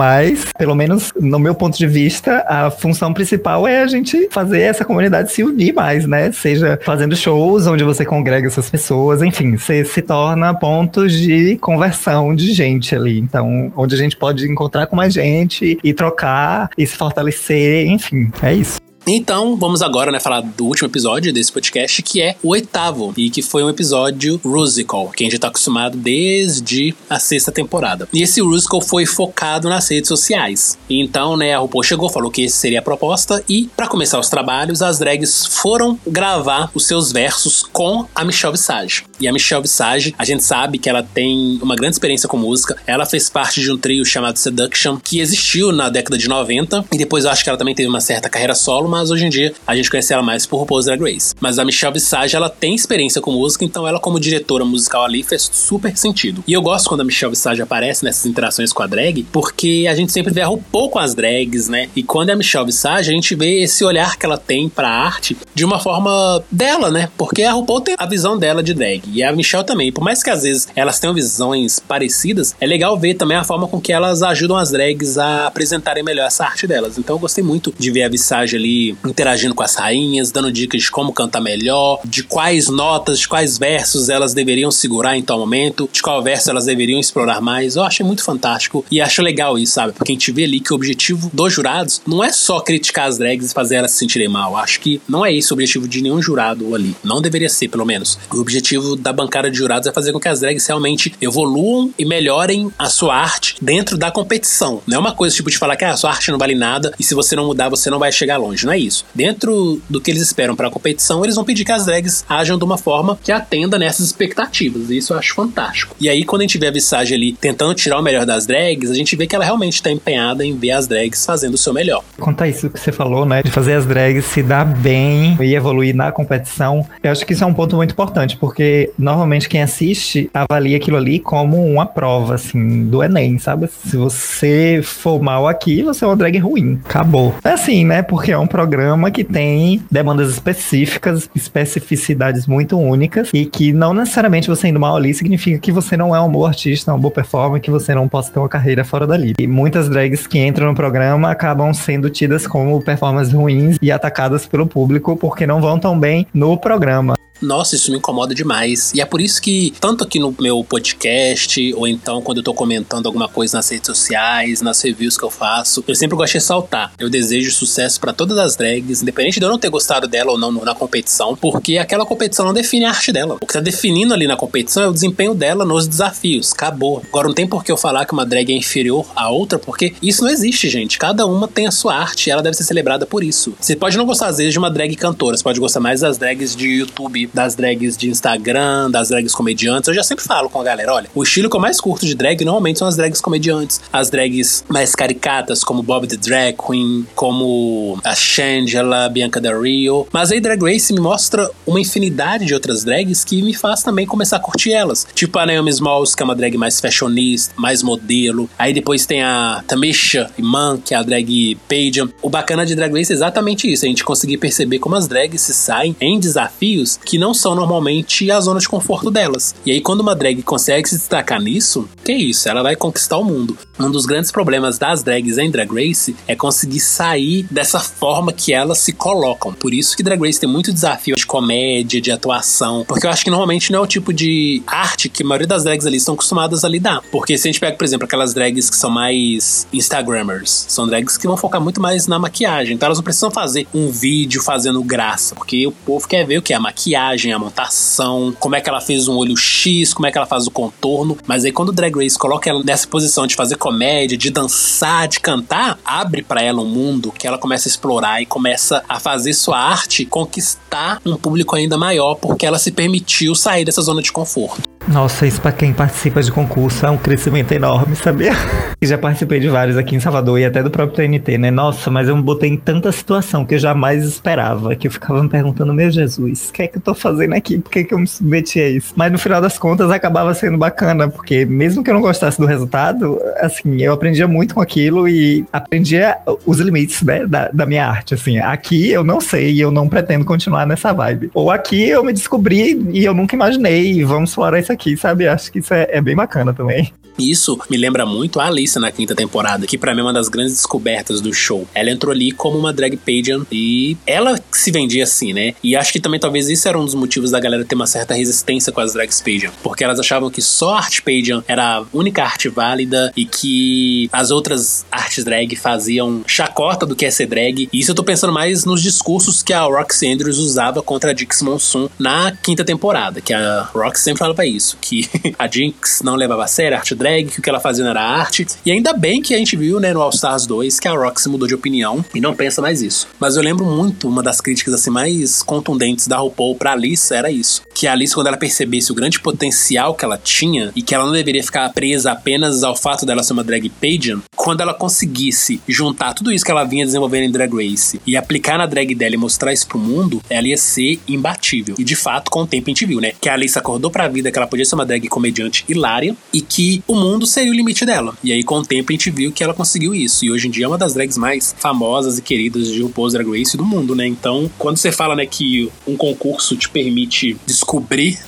pelo menos no meu ponto de vista, a função principal é a gente fazer essa comunidade se unir mais, né? Seja fazendo shows onde você congrega essas pessoas, enfim, você se torna pontos de conversão de gente ali. Então, onde a gente pode encontrar com mais gente e trocar e se fortalecer, enfim, é isso.
Então, vamos agora, né, falar do último episódio desse podcast, que é o oitavo, e que foi um episódio Rusical, que a gente tá acostumado desde a sexta temporada. E esse Rusical foi focado nas redes sociais. Então, né, a RuPaul chegou, falou que esse seria a proposta, e para começar os trabalhos, as drags foram gravar os seus versos com a Michelle Visage. E a Michelle Visage, a gente sabe que ela tem uma grande experiência com música, ela fez parte de um trio chamado Seduction, que existiu na década de 90, e depois eu acho que ela também teve uma certa carreira solo, mas hoje em dia a gente conhece ela mais por RuPaul's Drag Race. Mas a Michelle Visage, ela tem experiência com música, então ela como diretora musical ali fez super sentido. E eu gosto quando a Michelle Visage aparece nessas interações com a drag, porque a gente sempre vê a RuPaul com as drags, né? E quando é a Michelle Visage, a gente vê esse olhar que ela tem pra arte de uma forma dela, né? Porque a RuPaul tem a visão dela de drag, e a Michelle também. Por mais que às vezes elas tenham visões parecidas, é legal ver também a forma com que elas ajudam as drags a apresentarem melhor essa arte delas. Então eu gostei muito de ver a Visage ali interagindo com as rainhas, dando dicas de como cantar melhor, de quais notas, de quais versos elas deveriam segurar em tal momento, de qual verso elas deveriam explorar mais. Eu achei muito fantástico e acho legal isso, sabe? Porque a gente vê ali que o objetivo dos jurados não é só criticar as drags e fazer elas se sentirem mal. Acho que não é esse o objetivo de nenhum jurado ali. Não deveria ser, pelo menos. O objetivo da bancada de jurados é fazer com que as drags realmente evoluam e melhorem a sua arte dentro da competição. Não é uma coisa tipo de falar que ah, a sua arte não vale nada e se você não mudar você não vai chegar longe. Não é isso. Dentro do que eles esperam para a competição, eles vão pedir que as drags ajam de uma forma que atenda nessas expectativas. E isso eu acho fantástico. E aí, quando a gente vê a Visage ali tentando tirar o melhor das drags, a gente vê que ela realmente está empenhada em ver as drags fazendo o seu melhor.
Conta isso que você falou, né? De fazer as drags se dar bem e evoluir na competição. Eu acho que isso é um ponto muito importante, porque normalmente quem assiste avalia aquilo ali como uma prova, assim, do Enem, sabe? Se você for mal aqui, você é uma drag ruim. Acabou. É assim, né? Porque é um programa que tem demandas específicas, especificidades muito únicas e que não necessariamente você indo mal ali significa que você não é um bom artista, um bom performer, que você não possa ter uma carreira fora dali. E muitas drags que entram no programa acabam sendo tidas como performances ruins e atacadas pelo público porque não vão tão bem no programa.
Nossa, isso me incomoda demais. E é por isso que, tanto aqui no meu podcast, ou então quando eu tô comentando alguma coisa nas redes sociais, nas reviews que eu faço, eu sempre gosto de ressaltar. Eu desejo sucesso para todas as drags, independente de eu não ter gostado dela ou não na competição, porque aquela competição não define a arte dela. O que tá definindo ali na competição é o desempenho dela nos desafios. Acabou. Agora não tem por que eu falar que uma drag é inferior à outra, porque isso não existe, gente. Cada uma tem a sua arte e ela deve ser celebrada por isso. Você pode não gostar, às vezes, de uma drag cantora, você pode gostar mais das drags de YouTube, das drags de Instagram, das drags comediantes. Eu já sempre falo com a galera: olha, o estilo que eu mais curto de drag normalmente são as drags comediantes. As drags mais caricatas, como Bob the Drag Queen, como a Shangela, Bianca Del Rio. Mas aí Drag Race me mostra uma infinidade de outras drags que me faz também começar a curtir elas. Tipo a Naomi Smalls, que é uma drag mais fashionista, mais modelo. Aí depois tem a Tamisha Iman, que é a drag Paige. O bacana de Drag Race é exatamente isso: a gente conseguir perceber como as drags se saem em desafios que não são normalmente a zona de conforto delas. E aí, quando uma drag consegue se destacar nisso, que é isso, ela vai conquistar o mundo. Um dos grandes problemas das drags em Drag Race é conseguir sair dessa forma que elas se colocam. Por isso que Drag Race tem muito desafio de comédia, de atuação, porque eu acho que normalmente não é o tipo de arte que a maioria das drags ali estão acostumadas a lidar. Porque se a gente pega, por exemplo, aquelas drags que são mais Instagrammers, são drags que vão focar muito mais na maquiagem. Então elas não precisam fazer um vídeo fazendo graça, porque o povo quer ver o que? A maquiagem, a montação, como é que ela fez um olho X, como é que ela faz o contorno. Mas aí quando o Drag Race coloca ela nessa posição de fazer comédia, de dançar, de cantar, abre para ela um mundo que ela começa a explorar e começa a fazer sua arte conquistar um público ainda maior porque ela se permitiu sair dessa zona de conforto.
Nossa, isso pra quem participa de concurso é um crescimento enorme, sabia? já participei de vários aqui em Salvador e até do próprio TNT, né? Nossa, mas eu me botei em tanta situação que eu jamais esperava, que eu ficava me perguntando, meu Jesus, o que é que eu tô fazendo aqui? Por que, que eu me submeti a isso? Mas no final das contas acabava sendo bacana, porque mesmo que eu não gostasse do resultado, assim, eu aprendia muito com aquilo e aprendia os limites, né, da, da minha arte, assim. Aqui eu não sei e eu não pretendo continuar nessa vibe. Ou aqui eu me descobri e eu nunca imaginei, vamos explorar isso aqui aqui, sabe? Acho que isso é, é bem bacana também.
Isso me lembra muito a Alice na quinta temporada, que para mim é uma das grandes descobertas do show. Ela entrou ali como uma drag pageant e ela se vendia assim, né? E acho que também talvez isso era um dos motivos da galera ter uma certa resistência com as drags pageant, porque elas achavam que só a arte pageant era a única arte válida e que as outras artes drag faziam chacota do que é ser drag. E isso eu tô pensando mais nos discursos que a Roxy Andrews usava contra a Dix Monsoon na quinta temporada, que a Roxy sempre falava isso, que a Jinx não levava a sério a arte drag, que o que ela fazia era arte. E ainda bem que a gente viu, né, no All Stars 2, que a Roxy mudou de opinião e não pensa mais isso. Mas eu lembro muito, uma das críticas assim mais contundentes da RuPaul pra Alice era isso. Que a Alice, quando ela percebesse o grande potencial que ela tinha e que ela não deveria ficar presa apenas ao fato dela ser uma drag pageant, quando ela conseguisse juntar tudo isso que ela vinha desenvolvendo em Drag Race e aplicar na drag dela e mostrar isso pro mundo, ela ia ser imbatível. E de fato, com o tempo a gente viu, né? Que a Alice acordou pra vida que ela podia ser uma drag comediante hilária e que o mundo seria o limite dela. E aí, com o tempo, a gente viu que ela conseguiu isso. E hoje em dia é uma das drags mais famosas e queridas de RuPaul's Drag Race do mundo, né? Então, quando você fala, né, que um concurso te permite descobrir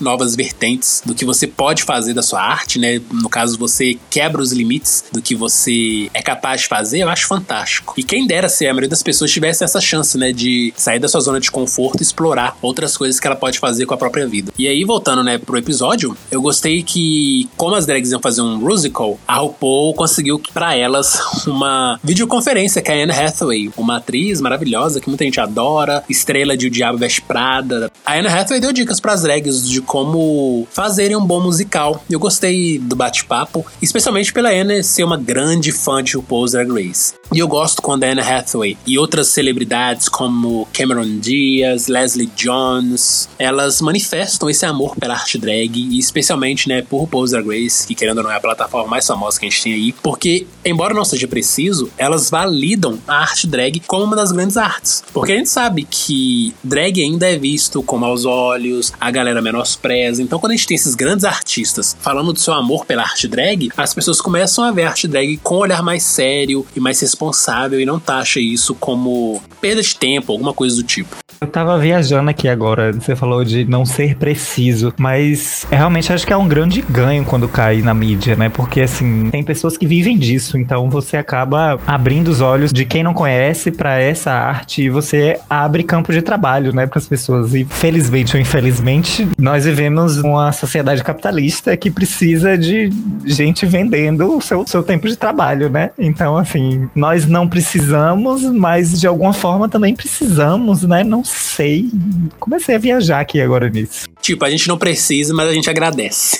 novas vertentes do que você pode fazer da sua arte, né? No caso, você quebra os limites do que você é capaz de fazer, eu acho fantástico. E quem dera se a maioria das pessoas tivesse essa chance, né, de sair da sua zona de conforto e explorar outras coisas que ela pode fazer com a própria vida. E aí, voltando, né, pro episódio, eu gostei que, como as drags iam fazer um musical, a RuPaul conseguiu para elas uma videoconferência com a Anne Hathaway, uma atriz maravilhosa que muita gente adora, estrela de O Diabo Veste Prada. A Anne Hathaway deu dicas para as drags de como fazerem um bom musical. Eu gostei do bate-papo, especialmente pela Anne ser uma grande fã de RuPaul's Drag Race. E eu gosto quando a Anne Hathaway e outras celebridades como Cameron Diaz, Leslie Jones, elas manifestam esse amor pela arte drag e especialmente, né, por RuPaul's Drag Race, que querendo ou não é a plataforma mais famosa que a gente tem aí, porque embora não seja preciso, elas validam a arte drag como uma das grandes artes. Porque a gente sabe que drag ainda é visto como aos olhos, a galera menospreza. Então, quando a gente tem esses grandes artistas falando do seu amor pela arte drag, as pessoas começam a ver a arte drag com um olhar mais sério e mais responsável e não taxa isso como perda de tempo, alguma coisa do tipo.
Eu tava viajando aqui agora, você falou de não ser preciso, mas realmente acho que é um grande ganho quando cai na mídia, né? Porque assim, tem pessoas que vivem disso, então você acaba abrindo os olhos de quem não conhece para essa arte e você abre campo de trabalho, né, para as pessoas. E felizmente ou infelizmente, nós vivemos uma sociedade capitalista que precisa de gente vendendo o seu, seu tempo de trabalho, né? Então, assim, nós não precisamos, mas de alguma forma também precisamos, né? Não sei. Comecei a viajar aqui agora nisso.
Tipo, a gente não precisa, mas a gente agradece.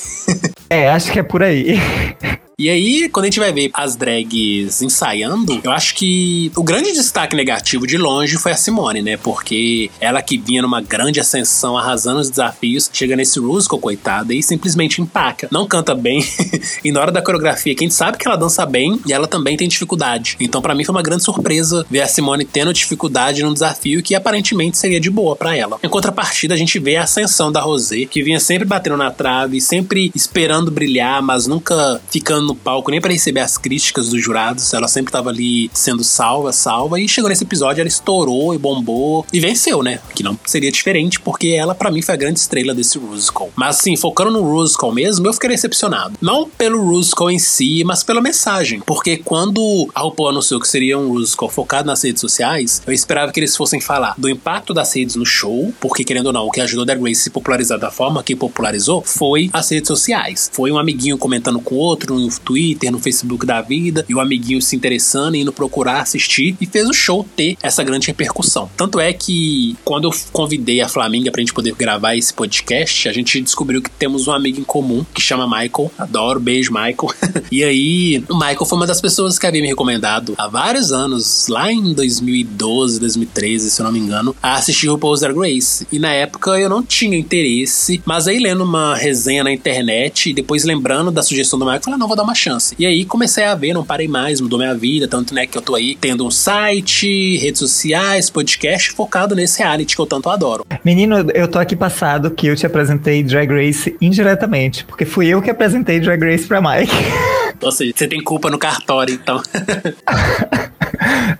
é, acho que é por aí.
E aí, quando a gente vai ver as drags ensaiando, eu acho que o grande destaque negativo de longe foi a Simone, né? Porque ela que vinha numa grande ascensão, arrasando os desafios, chega nesse musical, coitada, e simplesmente empaca. Não canta bem. e na hora da coreografia, quem sabe que ela dança bem e ela também tem dificuldade. Então, para mim, foi uma grande surpresa ver a Simone tendo dificuldade num desafio que aparentemente seria de boa para ela. Em contrapartida, a gente vê a ascensão da Rosé, que vinha sempre batendo na trave, sempre esperando brilhar, mas nunca ficando no palco nem para receber as críticas dos jurados. Ela sempre tava ali sendo salva, salva. E chegou nesse episódio, ela estourou e bombou e venceu, né? Que não seria diferente, porque ela, para mim, foi a grande estrela desse musical. Mas, assim, focando no musical mesmo, eu fiquei decepcionado. Não pelo musical em si, mas pela mensagem. Porque quando a RuPaul anunciou que seria um musical focado nas redes sociais, eu esperava que eles fossem falar do impacto das redes no show, porque, querendo ou não, o que ajudou a Grace a se popularizar da forma que popularizou foi as redes sociais. Foi um amiguinho comentando com outro, um Twitter, no Facebook da vida, e o amiguinho se interessando indo procurar assistir, e fez o show ter essa grande repercussão. Tanto é que quando eu convidei a Flaminga pra gente poder gravar esse podcast, a gente descobriu que temos um amigo em comum que chama Michael. Adoro, beijo, Michael. e aí, o Michael foi uma das pessoas que havia me recomendado há vários anos, lá em 2012, 2013, se eu não me engano, a assistir o Drag Grace. E na época eu não tinha interesse, mas aí lendo uma resenha na internet e depois lembrando da sugestão do Michael, eu falei, ah, não, vou dar uma chance. E aí comecei a ver, não parei mais, mudou minha vida, tanto né que eu tô aí tendo um site, redes sociais, podcast focado nesse reality que eu tanto adoro.
Menino, eu tô aqui passado que eu te apresentei Drag Race indiretamente, porque fui eu que apresentei Drag Race pra Mike.
Ou seja, você tem culpa no cartório, então.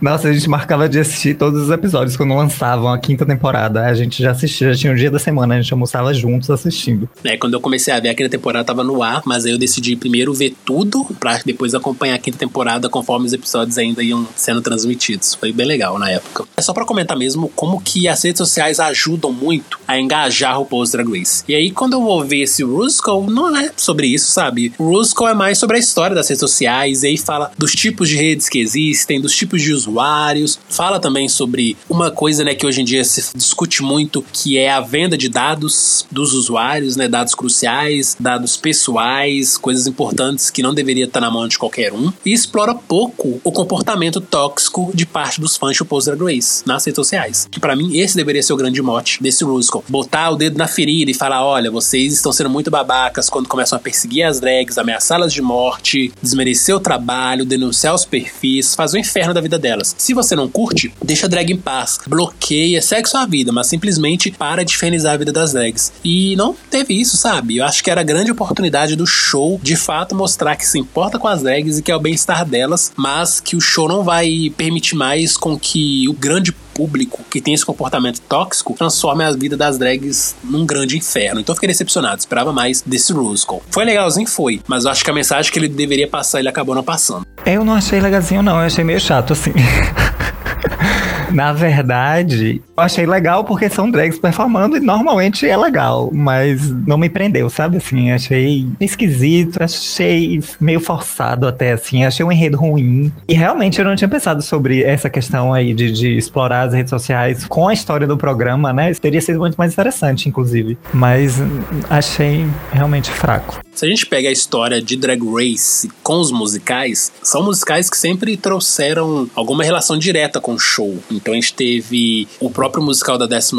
Nossa, a gente marcava de assistir todos os episódios quando lançavam a quinta temporada. A gente já assistia, já tinha um dia da semana, a gente almoçava juntos assistindo.
É, quando eu comecei a ver a quinta temporada tava no ar, mas aí eu decidi primeiro ver tudo pra depois acompanhar a quinta temporada conforme os episódios ainda iam sendo transmitidos. Foi bem legal na época. É só para comentar mesmo como que as redes sociais ajudam muito a engajar o Post Drag Race. E aí quando eu vou ver esse Ruskell, não é sobre isso, sabe? O Ruskell é mais sobre a história das redes sociais, e aí fala dos tipos de redes que existem, dos tipos de usuários, fala também sobre uma coisa, né, que hoje em dia se discute muito, que é a venda de dados dos usuários, né, dados cruciais, dados pessoais, coisas importantes que não deveria estar na mão de qualquer um, e explora pouco o comportamento tóxico de parte dos fãs de Post Drag Race nas redes sociais. Que para mim esse deveria ser o grande mote desse Ruskell. Botar o dedo na ferida e falar, olha, vocês estão sendo muito babacas quando começam a perseguir as drags, ameaçá-las de morte, desmerecer o trabalho, denunciar os perfis, fazer o inferno da vida delas. Se você não curte, deixa a drag em paz, bloqueia, segue sua vida, mas simplesmente para de infernizar a vida das drags. E não teve isso, sabe? Eu acho que era a grande oportunidade do show de fato mostrar que se importa com as drags e que é o bem-estar delas, mas que o show não vai permitir mais com que o grande público que tem esse comportamento tóxico transforme a vida das drags num grande inferno. Então eu fiquei decepcionado, esperava mais desse Ruskell. Foi legalzinho, foi, mas eu acho que a mensagem que ele deveria passar ele acabou não passando.
Eu não achei legalzinho, não, eu achei meio chato assim. Na verdade, eu achei legal porque são drags performando e normalmente é legal, mas não me prendeu, sabe? Assim, achei esquisito, achei meio forçado até, assim, achei um enredo ruim. E realmente eu não tinha pensado sobre essa questão aí de, de explorar as redes sociais com a história do programa, né? Isso teria sido muito mais interessante, inclusive. Mas achei realmente fraco.
Se a gente pega a história de Drag Race com os musicais, são musicais que sempre trouxeram alguma relação direta com o show. Então a gente teve o próprio musical da 12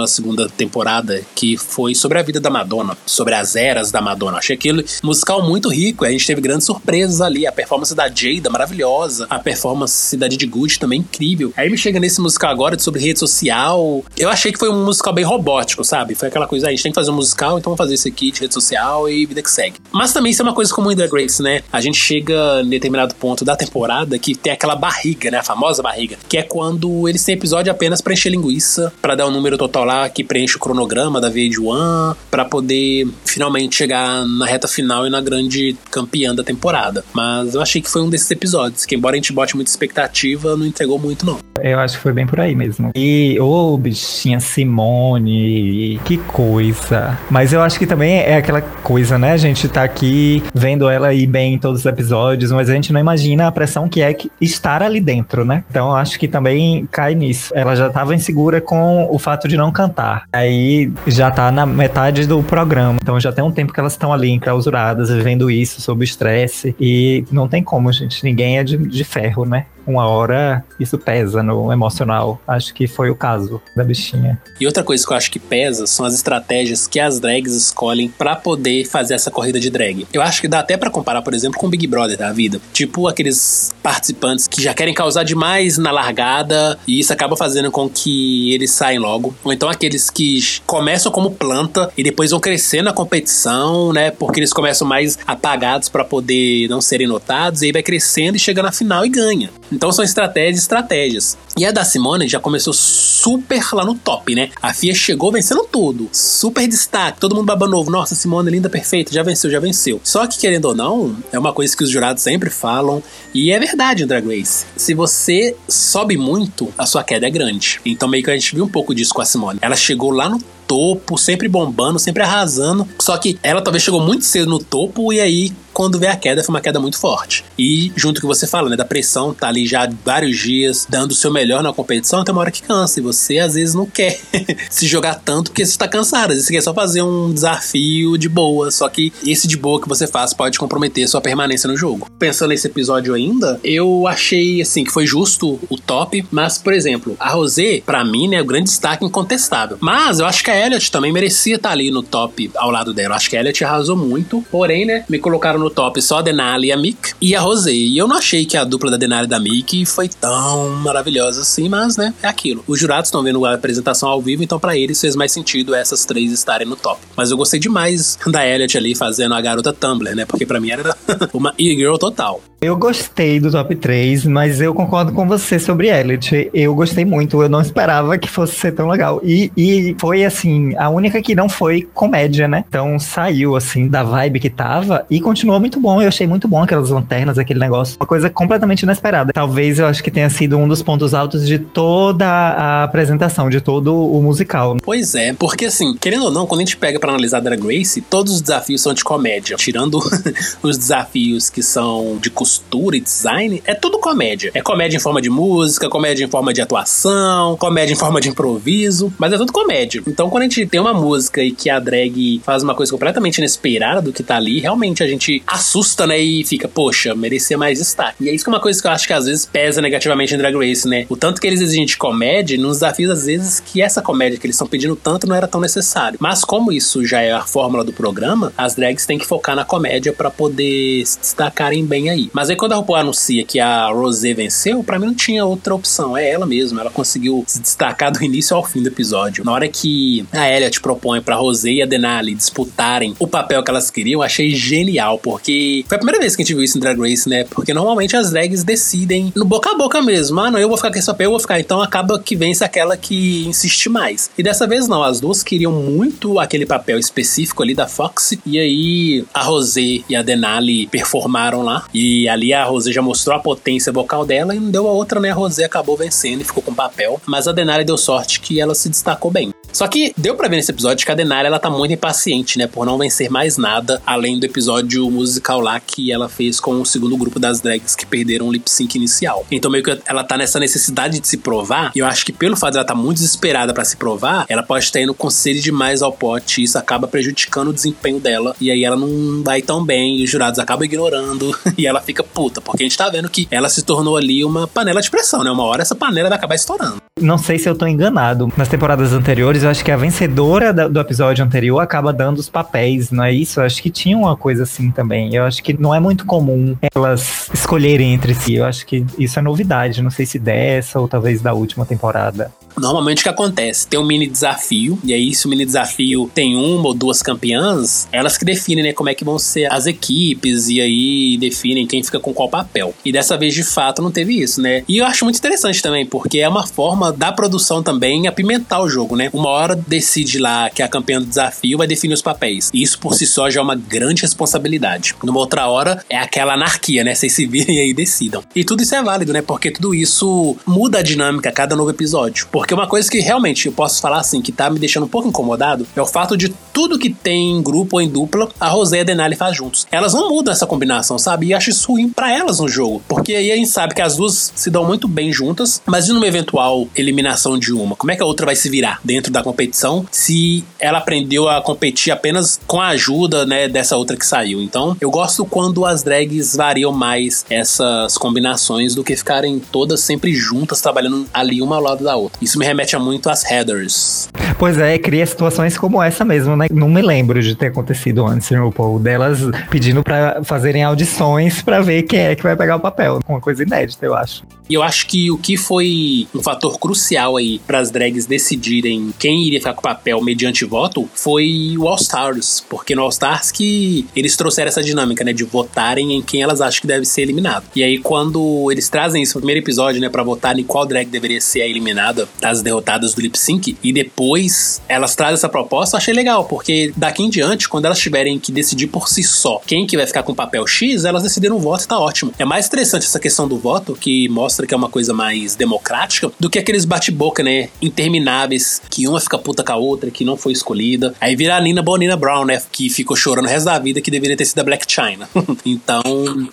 temporada, que foi sobre a vida da Madonna, sobre as eras da Madonna. Achei aquele musical muito rico, a gente teve grandes surpresas ali. A performance da Jada, maravilhosa. A performance da Didi Good também incrível. Aí me chega nesse musical agora sobre rede social. Eu achei que foi um musical bem robótico, sabe? Foi aquela coisa, ah, a gente tem que fazer um musical, então vamos fazer isso aqui de rede social e vida que segue. Mas também isso é uma coisa comum em Drag Race, né? A gente chega em determinado ponto da temporada que tem aquela barriga, né? A famosa barriga, que é quando eles têm episódio apenas pra encher linguiça, para dar um número total lá que preenche o cronograma da VH1, para poder finalmente chegar na reta final e na grande campeã da temporada. Mas eu achei que foi um desses episódios, que embora a gente bote muita expectativa, não entregou muito não.
Eu acho que foi bem por aí mesmo. E, ô, oh, bichinha Simone, que coisa. Mas eu acho que também é aquela coisa, né? A gente tá aqui vendo ela ir bem em todos os episódios, mas a gente não imagina a pressão que é estar ali dentro, né? Então eu acho que também cai nisso. Ela já tava insegura com o fato de não cantar. Aí já tá na metade do programa. Então já tem um tempo que elas estão ali enclausuradas, vivendo isso sob estresse. E não tem como, gente. Ninguém é de, de ferro, né? Uma hora isso pesa no emocional. Acho que foi o caso da bichinha.
E outra coisa que eu acho que pesa são as estratégias que as drags escolhem para poder fazer essa corrida de drag. Eu acho que dá até para comparar, por exemplo, com o Big Brother da vida. Tipo aqueles participantes que já querem causar demais na largada e isso acaba fazendo com que eles saem logo. Ou então aqueles que começam como planta e depois vão crescendo na competição, né? Porque eles começam mais apagados para poder não serem notados e aí vai crescendo e chega na final e ganha. Então são estratégias estratégias. E a da Simone já começou super lá no top, né? A FIA chegou vencendo tudo. Super destaque, todo mundo babando novo. Nossa, Simone linda, perfeita, já venceu, já venceu. Só que, querendo ou não, é uma coisa que os jurados sempre falam. E é verdade Drag Race. Se você sobe muito, a sua queda é grande. Então meio que a gente viu um pouco disso com a Simone. Ela chegou lá no topo, sempre bombando, sempre arrasando. Só que ela talvez chegou muito cedo no topo e aí quando vê a queda, foi uma queda muito forte. E junto com você fala, né, da pressão, tá ali já vários dias dando o seu melhor na competição, tem uma hora que cansa. E você às vezes não quer se jogar tanto porque você está cansado. Às vezes você quer só fazer um desafio de boa. Só que esse de boa que você faz pode comprometer sua permanência no jogo. Pensando nesse episódio ainda, eu achei assim que foi justo o top, mas, por exemplo, a Rosé, para mim, né, é o grande destaque incontestável. Mas eu acho que a Elliot também merecia estar ali no top ao lado dela. Acho que a Elliot arrasou muito. Porém, né, me colocaram no top só a Denali e a Mick e a Rosé. E eu não achei que a dupla da Denali e da Mick foi tão maravilhosa assim, mas, né, é aquilo. Os jurados estão vendo a apresentação ao vivo, então para eles fez mais sentido essas três estarem no top. Mas eu gostei demais da Elliot ali fazendo a garota Tumblr, né, porque para mim era uma e-girl total.
Eu gostei do top 3, mas eu concordo com você sobre Elliot. Eu gostei muito, eu não esperava que fosse ser tão legal. E, e foi, assim, a única que não foi comédia, né? Então saiu, assim, da vibe que tava e continuou muito bom. Eu achei muito bom aquelas lanternas, aquele negócio. Uma coisa completamente inesperada. Talvez eu acho que tenha sido um dos pontos altos de toda a apresentação, de todo o musical.
Pois é, porque assim, querendo ou não, quando a gente pega para analisar Drag Race, todos os desafios são de comédia. Tirando os desafios que são de costura e design, é tudo comédia. É comédia em forma de música, comédia em forma de atuação, comédia em forma de improviso, mas é tudo comédia. Então, quando a gente tem uma música e que a drag faz uma coisa completamente inesperada do que tá ali, realmente a gente assusta, né? E fica, poxa, merecia mais destaque. E é isso que é uma coisa que eu acho que às vezes pesa negativamente em Drag Race, né? O tanto que eles exigem de comédia, nos desafios, às vezes, que essa comédia que eles estão pedindo tanto não era tão necessário. Mas como isso já é a fórmula do programa, as drags têm que focar na comédia para poder se destacarem bem aí. Mas aí quando a RuPaul anuncia que a Rosé venceu, para mim não tinha outra opção. É ela mesma. Ela conseguiu se destacar do início ao fim do episódio. Na hora que a Elliot propõe pra Rosé e a Denali disputarem o papel que elas queriam, achei genial, porque foi a primeira vez que a gente viu isso em Drag Race, né? Porque normalmente as drags decidem no boca a boca mesmo. Ah, não, eu vou ficar com esse papel, eu vou ficar. Então acaba que vence aquela que insiste mais. E dessa vez não, as duas queriam muito aquele papel específico ali da Fox. E aí a Rosé e a Denali performaram lá. E ali a Rosé já mostrou a potência vocal dela e não deu a outra, né? A Rosé acabou vencendo e ficou com papel. Mas a Denali deu sorte que ela se destacou bem. Só que deu para ver nesse episódio que a Denali ela tá muito impaciente, né? Por não vencer mais nada além do episódio musical lá que ela fez com o segundo grupo das drags que perderam o lip sync inicial. Então meio que ela tá nessa necessidade de se provar. E eu acho que pelo fato de ela tá muito desesperada para se provar, ela pode estar indo com sede demais ao pote. E isso acaba prejudicando o desempenho dela. E aí ela não vai tão bem. E os jurados acabam ignorando. e ela fica puta. Porque a gente tá vendo que ela se tornou ali uma panela de pressão, né? Uma hora essa panela vai acabar estourando.
Não sei se eu tô enganado. Nas temporadas anteriores, eu acho que a vencedora do episódio anterior acaba dando os papéis, não é isso? Eu acho que tinha uma coisa assim também. Eu acho que não é muito comum elas escolherem entre si. Eu acho que isso é novidade. Não sei se dessa ou talvez da última temporada.
Normalmente o que acontece? Tem um mini desafio, e aí se o mini desafio tem uma ou duas campeãs, elas que definem, né, como é que vão ser as equipes, e aí definem quem fica com qual papel. E dessa vez, de fato, não teve isso, né? E eu acho muito interessante também, porque é uma forma da produção também apimentar o jogo, né? Uma hora decide lá que a campeã do desafio vai definir os papéis. E isso por si só já é uma grande responsabilidade. Numa outra hora, é aquela anarquia, né? Vocês se virem aí e decidam. E tudo isso é válido, né? Porque tudo isso muda a dinâmica a cada novo episódio. Porque uma coisa que realmente eu posso falar assim, que tá me deixando um pouco incomodado, é o fato de tudo que tem em grupo ou em dupla, a Rosé e a Denali faz juntos. Elas não mudam essa combinação, sabe? E acho isso ruim pra elas no jogo. Porque aí a gente sabe que as duas se dão muito bem juntas, mas e numa eventual eliminação de uma? Como é que a outra vai se virar dentro da competição se ela aprendeu a competir apenas com a ajuda, né, dessa outra que saiu? Então, eu gosto quando as drags variam mais essas combinações do que ficarem todas sempre juntas, trabalhando ali uma ao lado da outra. Isso me remete a muito às headers.
Pois é, cria situações como essa mesmo, né? Não me lembro de ter acontecido antes no RuPaul, delas pedindo para fazerem audições para ver quem é que vai pegar o papel. Uma coisa inédita, eu acho.
E eu acho que o que foi um fator crucial aí para as drags decidirem quem iria ficar com o papel mediante voto foi o All Stars, porque no All Stars que eles trouxeram essa dinâmica, né, de votarem em quem elas acham que deve ser eliminado. E aí quando eles trazem isso no primeiro episódio, né, para votar em qual drag deveria ser eliminada das derrotadas do lip sync e depois elas trazem essa proposta, eu achei legal, porque daqui em diante, quando elas tiverem que decidir por si só quem que vai ficar com o papel X, elas decidiram o voto e tá ótimo. É mais interessante essa questão do voto, que mostra que é uma coisa mais democrática, do que aqueles bate-boca, né, intermináveis, que uma fica puta com a outra, que não foi escolhida. Aí vira a Nina Bonina Brown, né, que ficou chorando o resto da vida que deveria ter sido a Black China. então,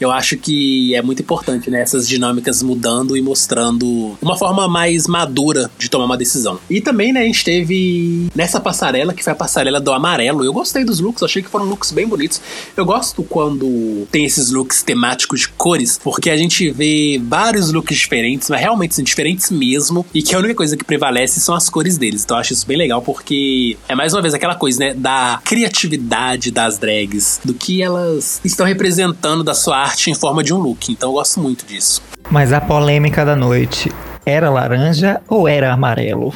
eu acho que é muito importante, né, essas dinâmicas mudando e mostrando uma forma mais madura de tomar uma decisão. E também, né, a gente teve nessa passarela, que foi a passarela do amarelo. Eu gostei dos looks, achei que foram looks bem bonitos. Eu gosto quando tem esses looks temáticos de cores, porque a gente vê vários looks diferentes, mas realmente são diferentes mesmo, e que a única coisa que prevalece são as cores deles. Então eu acho isso bem legal, porque é mais uma vez aquela coisa, né, da criatividade das drags, do que elas estão representando da sua arte em forma de um look. Então eu gosto muito disso.
Mas a polêmica da noite era laranja ou era amarelo?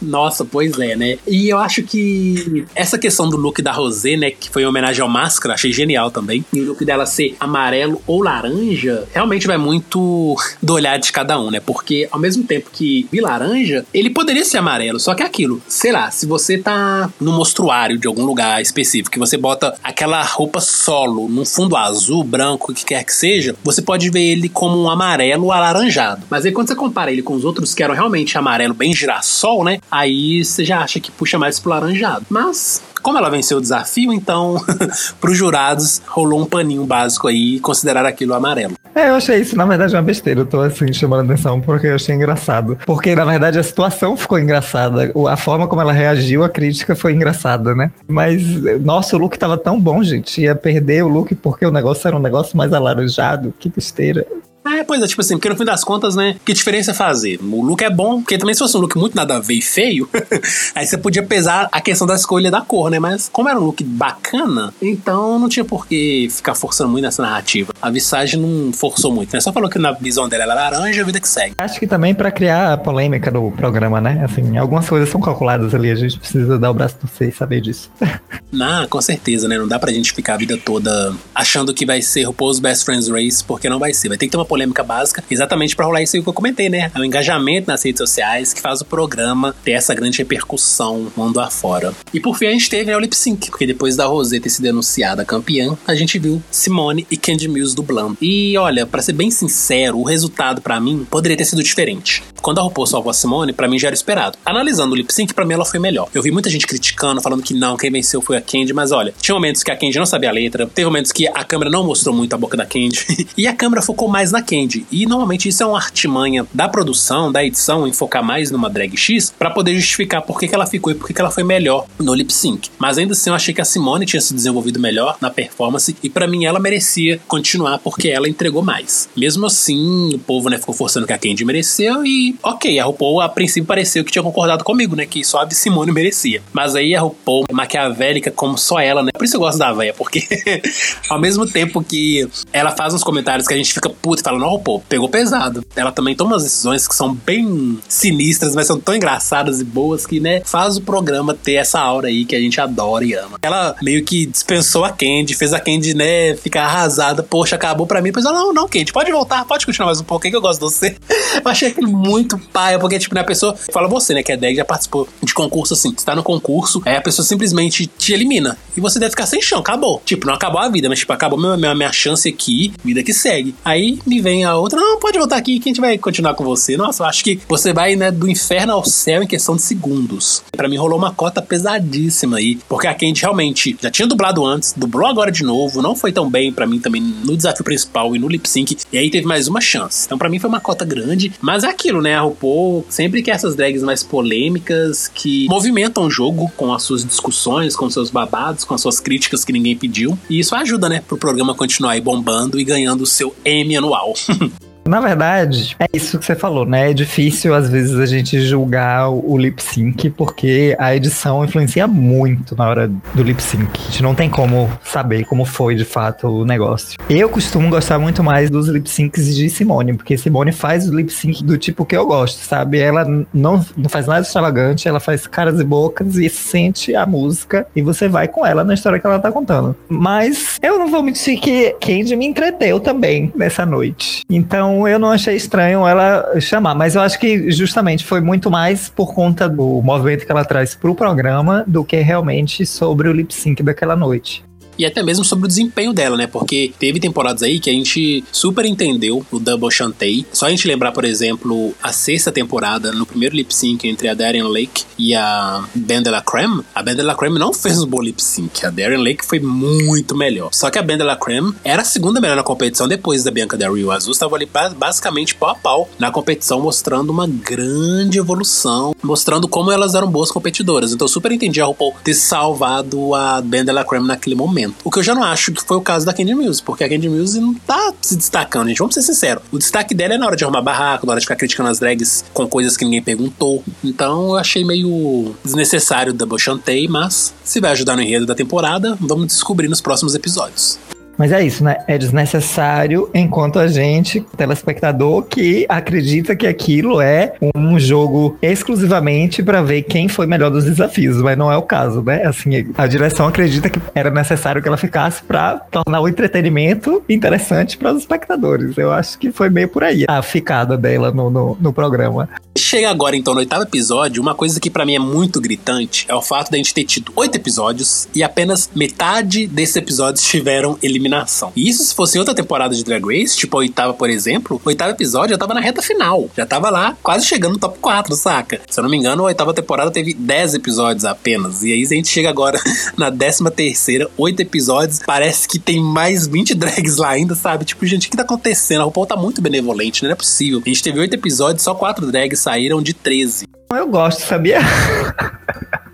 Nossa, pois é, né? E eu acho que essa questão do look da Rosé, né, que foi em homenagem ao Máscara, achei genial também. E o look dela ser amarelo ou laranja, realmente vai muito do olhar de cada um, né? Porque ao mesmo tempo que vi laranja, ele poderia ser amarelo, só que é aquilo, sei lá, se você tá no mostruário de algum lugar específico, que você bota aquela roupa solo num fundo azul, branco, o que quer que seja, você pode ver ele como um amarelo alaranjado. Mas aí quando você compara ele com os outros que eram realmente amarelo bem girassol, né? Aí você já acha que puxa mais pro laranjado. Mas como ela venceu o desafio, então, para os jurados, rolou um paninho básico aí e consideraram aquilo amarelo.
É, eu achei isso, na verdade, uma besteira. Eu tô assim, chamando atenção porque eu achei engraçado. Porque, na verdade, a situação ficou engraçada. A forma como ela reagiu, a crítica foi engraçada, né? Mas, nossa, o look tava tão bom, gente. Ia perder o look porque o negócio era um negócio mais alaranjado. Que besteira.
É, pois é, tipo assim, porque no fim das contas, né, que diferença fazer? O look é bom, porque também se fosse um look muito nada a ver e feio, aí você podia pesar a questão da escolha da cor, né? Mas como era um look bacana, então não tinha por que ficar forçando muito nessa narrativa. A Visage não forçou muito, né? Só falou que na visão dela era laranja, a vida que segue.
Acho que também para criar a polêmica do programa, né? Assim, algumas coisas são calculadas ali, a gente precisa dar o braço do e saber disso.
não, com certeza, né? Não dá pra gente ficar a vida toda achando que vai ser o Pose Best Friends Race, porque não vai ser. Vai ter que ter uma polêmica básica, exatamente para rolar isso que eu comentei, né? É o engajamento nas redes sociais que faz o programa ter essa grande repercussão mundo afora. E por fim a gente teve né, o lip sync, porque depois da Rosé ter sido anunciada campeã, a gente viu Simone e Candy Mills dublando. E olha, para ser bem sincero, o resultado para mim poderia ter sido diferente. Quando a RuPaul salvou a Simone, para mim já era esperado. Analisando o lip sync, pra mim ela foi melhor. Eu vi muita gente criticando, falando que não, quem venceu foi a Candy, mas olha, tinha momentos que a Candy não sabia a letra, teve momentos que a câmera não mostrou muito a boca da Candy, e a câmera focou mais na Candy. E normalmente isso é uma artimanha da produção, da edição, em focar mais numa drag X, para poder justificar por que, que ela ficou e por que, que ela foi melhor no lip sync. Mas ainda assim eu achei que a Simone tinha se desenvolvido melhor na performance, e para mim ela merecia continuar porque ela entregou mais. Mesmo assim, o povo né, ficou forçando que a Candy mereceu, e ok, a RuPaul a princípio pareceu que tinha concordado comigo, né? Que só a Simone merecia. Mas aí a RuPaul, maquiavélica como só ela, né? Por isso eu gosto da véia, porque ao mesmo tempo que ela faz uns comentários que a gente fica puto e fala, não, RuPaul, pegou pesado. Ela também toma umas decisões que são bem sinistras, mas são tão engraçadas e boas que, né, faz o programa ter essa aura aí que a gente adora e ama. Ela meio que dispensou a Candy, fez a Candy, né, ficar arrasada. Poxa, acabou pra mim. Depois ela, não, não, Candy, pode voltar, pode continuar mais um pouco, que eu gosto de você. Eu achei aquilo muito paia, porque, tipo, né, a pessoa fala você, né, que é drag, já participou de concurso assim, você tá no concurso, aí a pessoa simplesmente te elimina. E você deve ficar sem chão, acabou. Tipo, não acabou a vida, mas, tipo, acabou minha, minha, minha chance aqui, vida que segue. Aí me vem a outra, não, pode voltar aqui que a gente vai continuar com você. Nossa, eu acho que você vai, né, do inferno ao céu em questão de segundos. Para mim rolou uma cota pesadíssima aí, porque a Candy realmente já tinha dublado antes, dublou agora de novo, não foi tão bem para mim também no desafio principal e no lip sync, e aí teve mais uma chance. Então para mim foi uma cota grande, mas é aquilo, né, a RuPaul sempre que essas drags mais polêmicas que movimentam o jogo com as suas discussões, com seus babados, com as suas críticas que ninguém pediu, e isso ajuda, né, pro programa continuar aí bombando e ganhando o seu Emmy anual. Wow.
Na verdade, é isso que você falou, né? É difícil, às vezes, a gente julgar o lip sync, porque a edição influencia muito na hora do lip sync. A gente não tem como saber como foi de fato o negócio. Eu costumo gostar muito mais dos lip syncs de Simone, porque Simone faz o lip sync do tipo que eu gosto, sabe? Ela não, não faz nada extravagante, ela faz caras e bocas e sente a música e você vai com ela na história que ela tá contando. Mas eu não vou mentir que Candy me entreteu também nessa noite. Então, eu não achei estranho ela chamar, mas eu acho que justamente foi muito mais por conta do movimento que ela traz pro programa do que realmente sobre o lip sync daquela noite
e até mesmo sobre o desempenho dela, né? Porque teve temporadas aí que a gente super entendeu o Double Chantei. Só a gente lembrar, por exemplo, a sexta temporada, no primeiro lip sync entre a Darren Lake e a Ben de la Creme, a Ben de la Creme não fez um bom lip sync. A Darren Lake foi muito melhor. Só que a Ben de la Creme era a segunda melhor na competição depois da Bianca Del Rio. As duas estavam ali basicamente pau a pau na competição, mostrando uma grande evolução, mostrando como elas eram boas competidoras. Então, eu super entendi a RuPaul ter salvado a Ben de la Creme naquele momento. O que eu já não acho que foi o caso da Candy Muse, porque a Candy Muse não tá se destacando, gente. Vamos ser sinceros. O destaque dela é na hora de arrumar barraco, na hora de ficar criticando as drags com coisas que ninguém perguntou. Então eu achei meio desnecessário o Double Chantei, mas se vai ajudar no enredo da temporada, vamos descobrir nos próximos episódios.
Mas é isso, né? É desnecessário enquanto a gente, telespectador, que acredita que aquilo é um jogo exclusivamente para ver quem foi melhor dos desafios, mas não é o caso, né? Assim, a direção acredita que era necessário que ela ficasse para tornar o entretenimento interessante para os espectadores. Eu acho que foi meio por aí a ficada dela no, no, no programa.
Chega agora, então, no oitavo episódio, uma coisa que para mim é muito gritante é o fato de a gente ter tido oito episódios e apenas metade desses episódios tiveram eliminação. E isso se fosse outra temporada de Drag Race, tipo a oitava, por exemplo, o oitavo episódio já tava na reta final. Já tava lá, quase chegando no top 4, saca? Se eu não me engano, a oitava temporada teve 10 episódios apenas. E aí a gente chega agora na décima terceira, oito episódios. Parece que tem mais 20 drags lá ainda, sabe? Tipo, gente, o que tá acontecendo? A RuPaul tá muito benevolente, né? não é possível. A gente teve oito episódios, só quatro drags saíram de 13.
Eu gosto, sabia?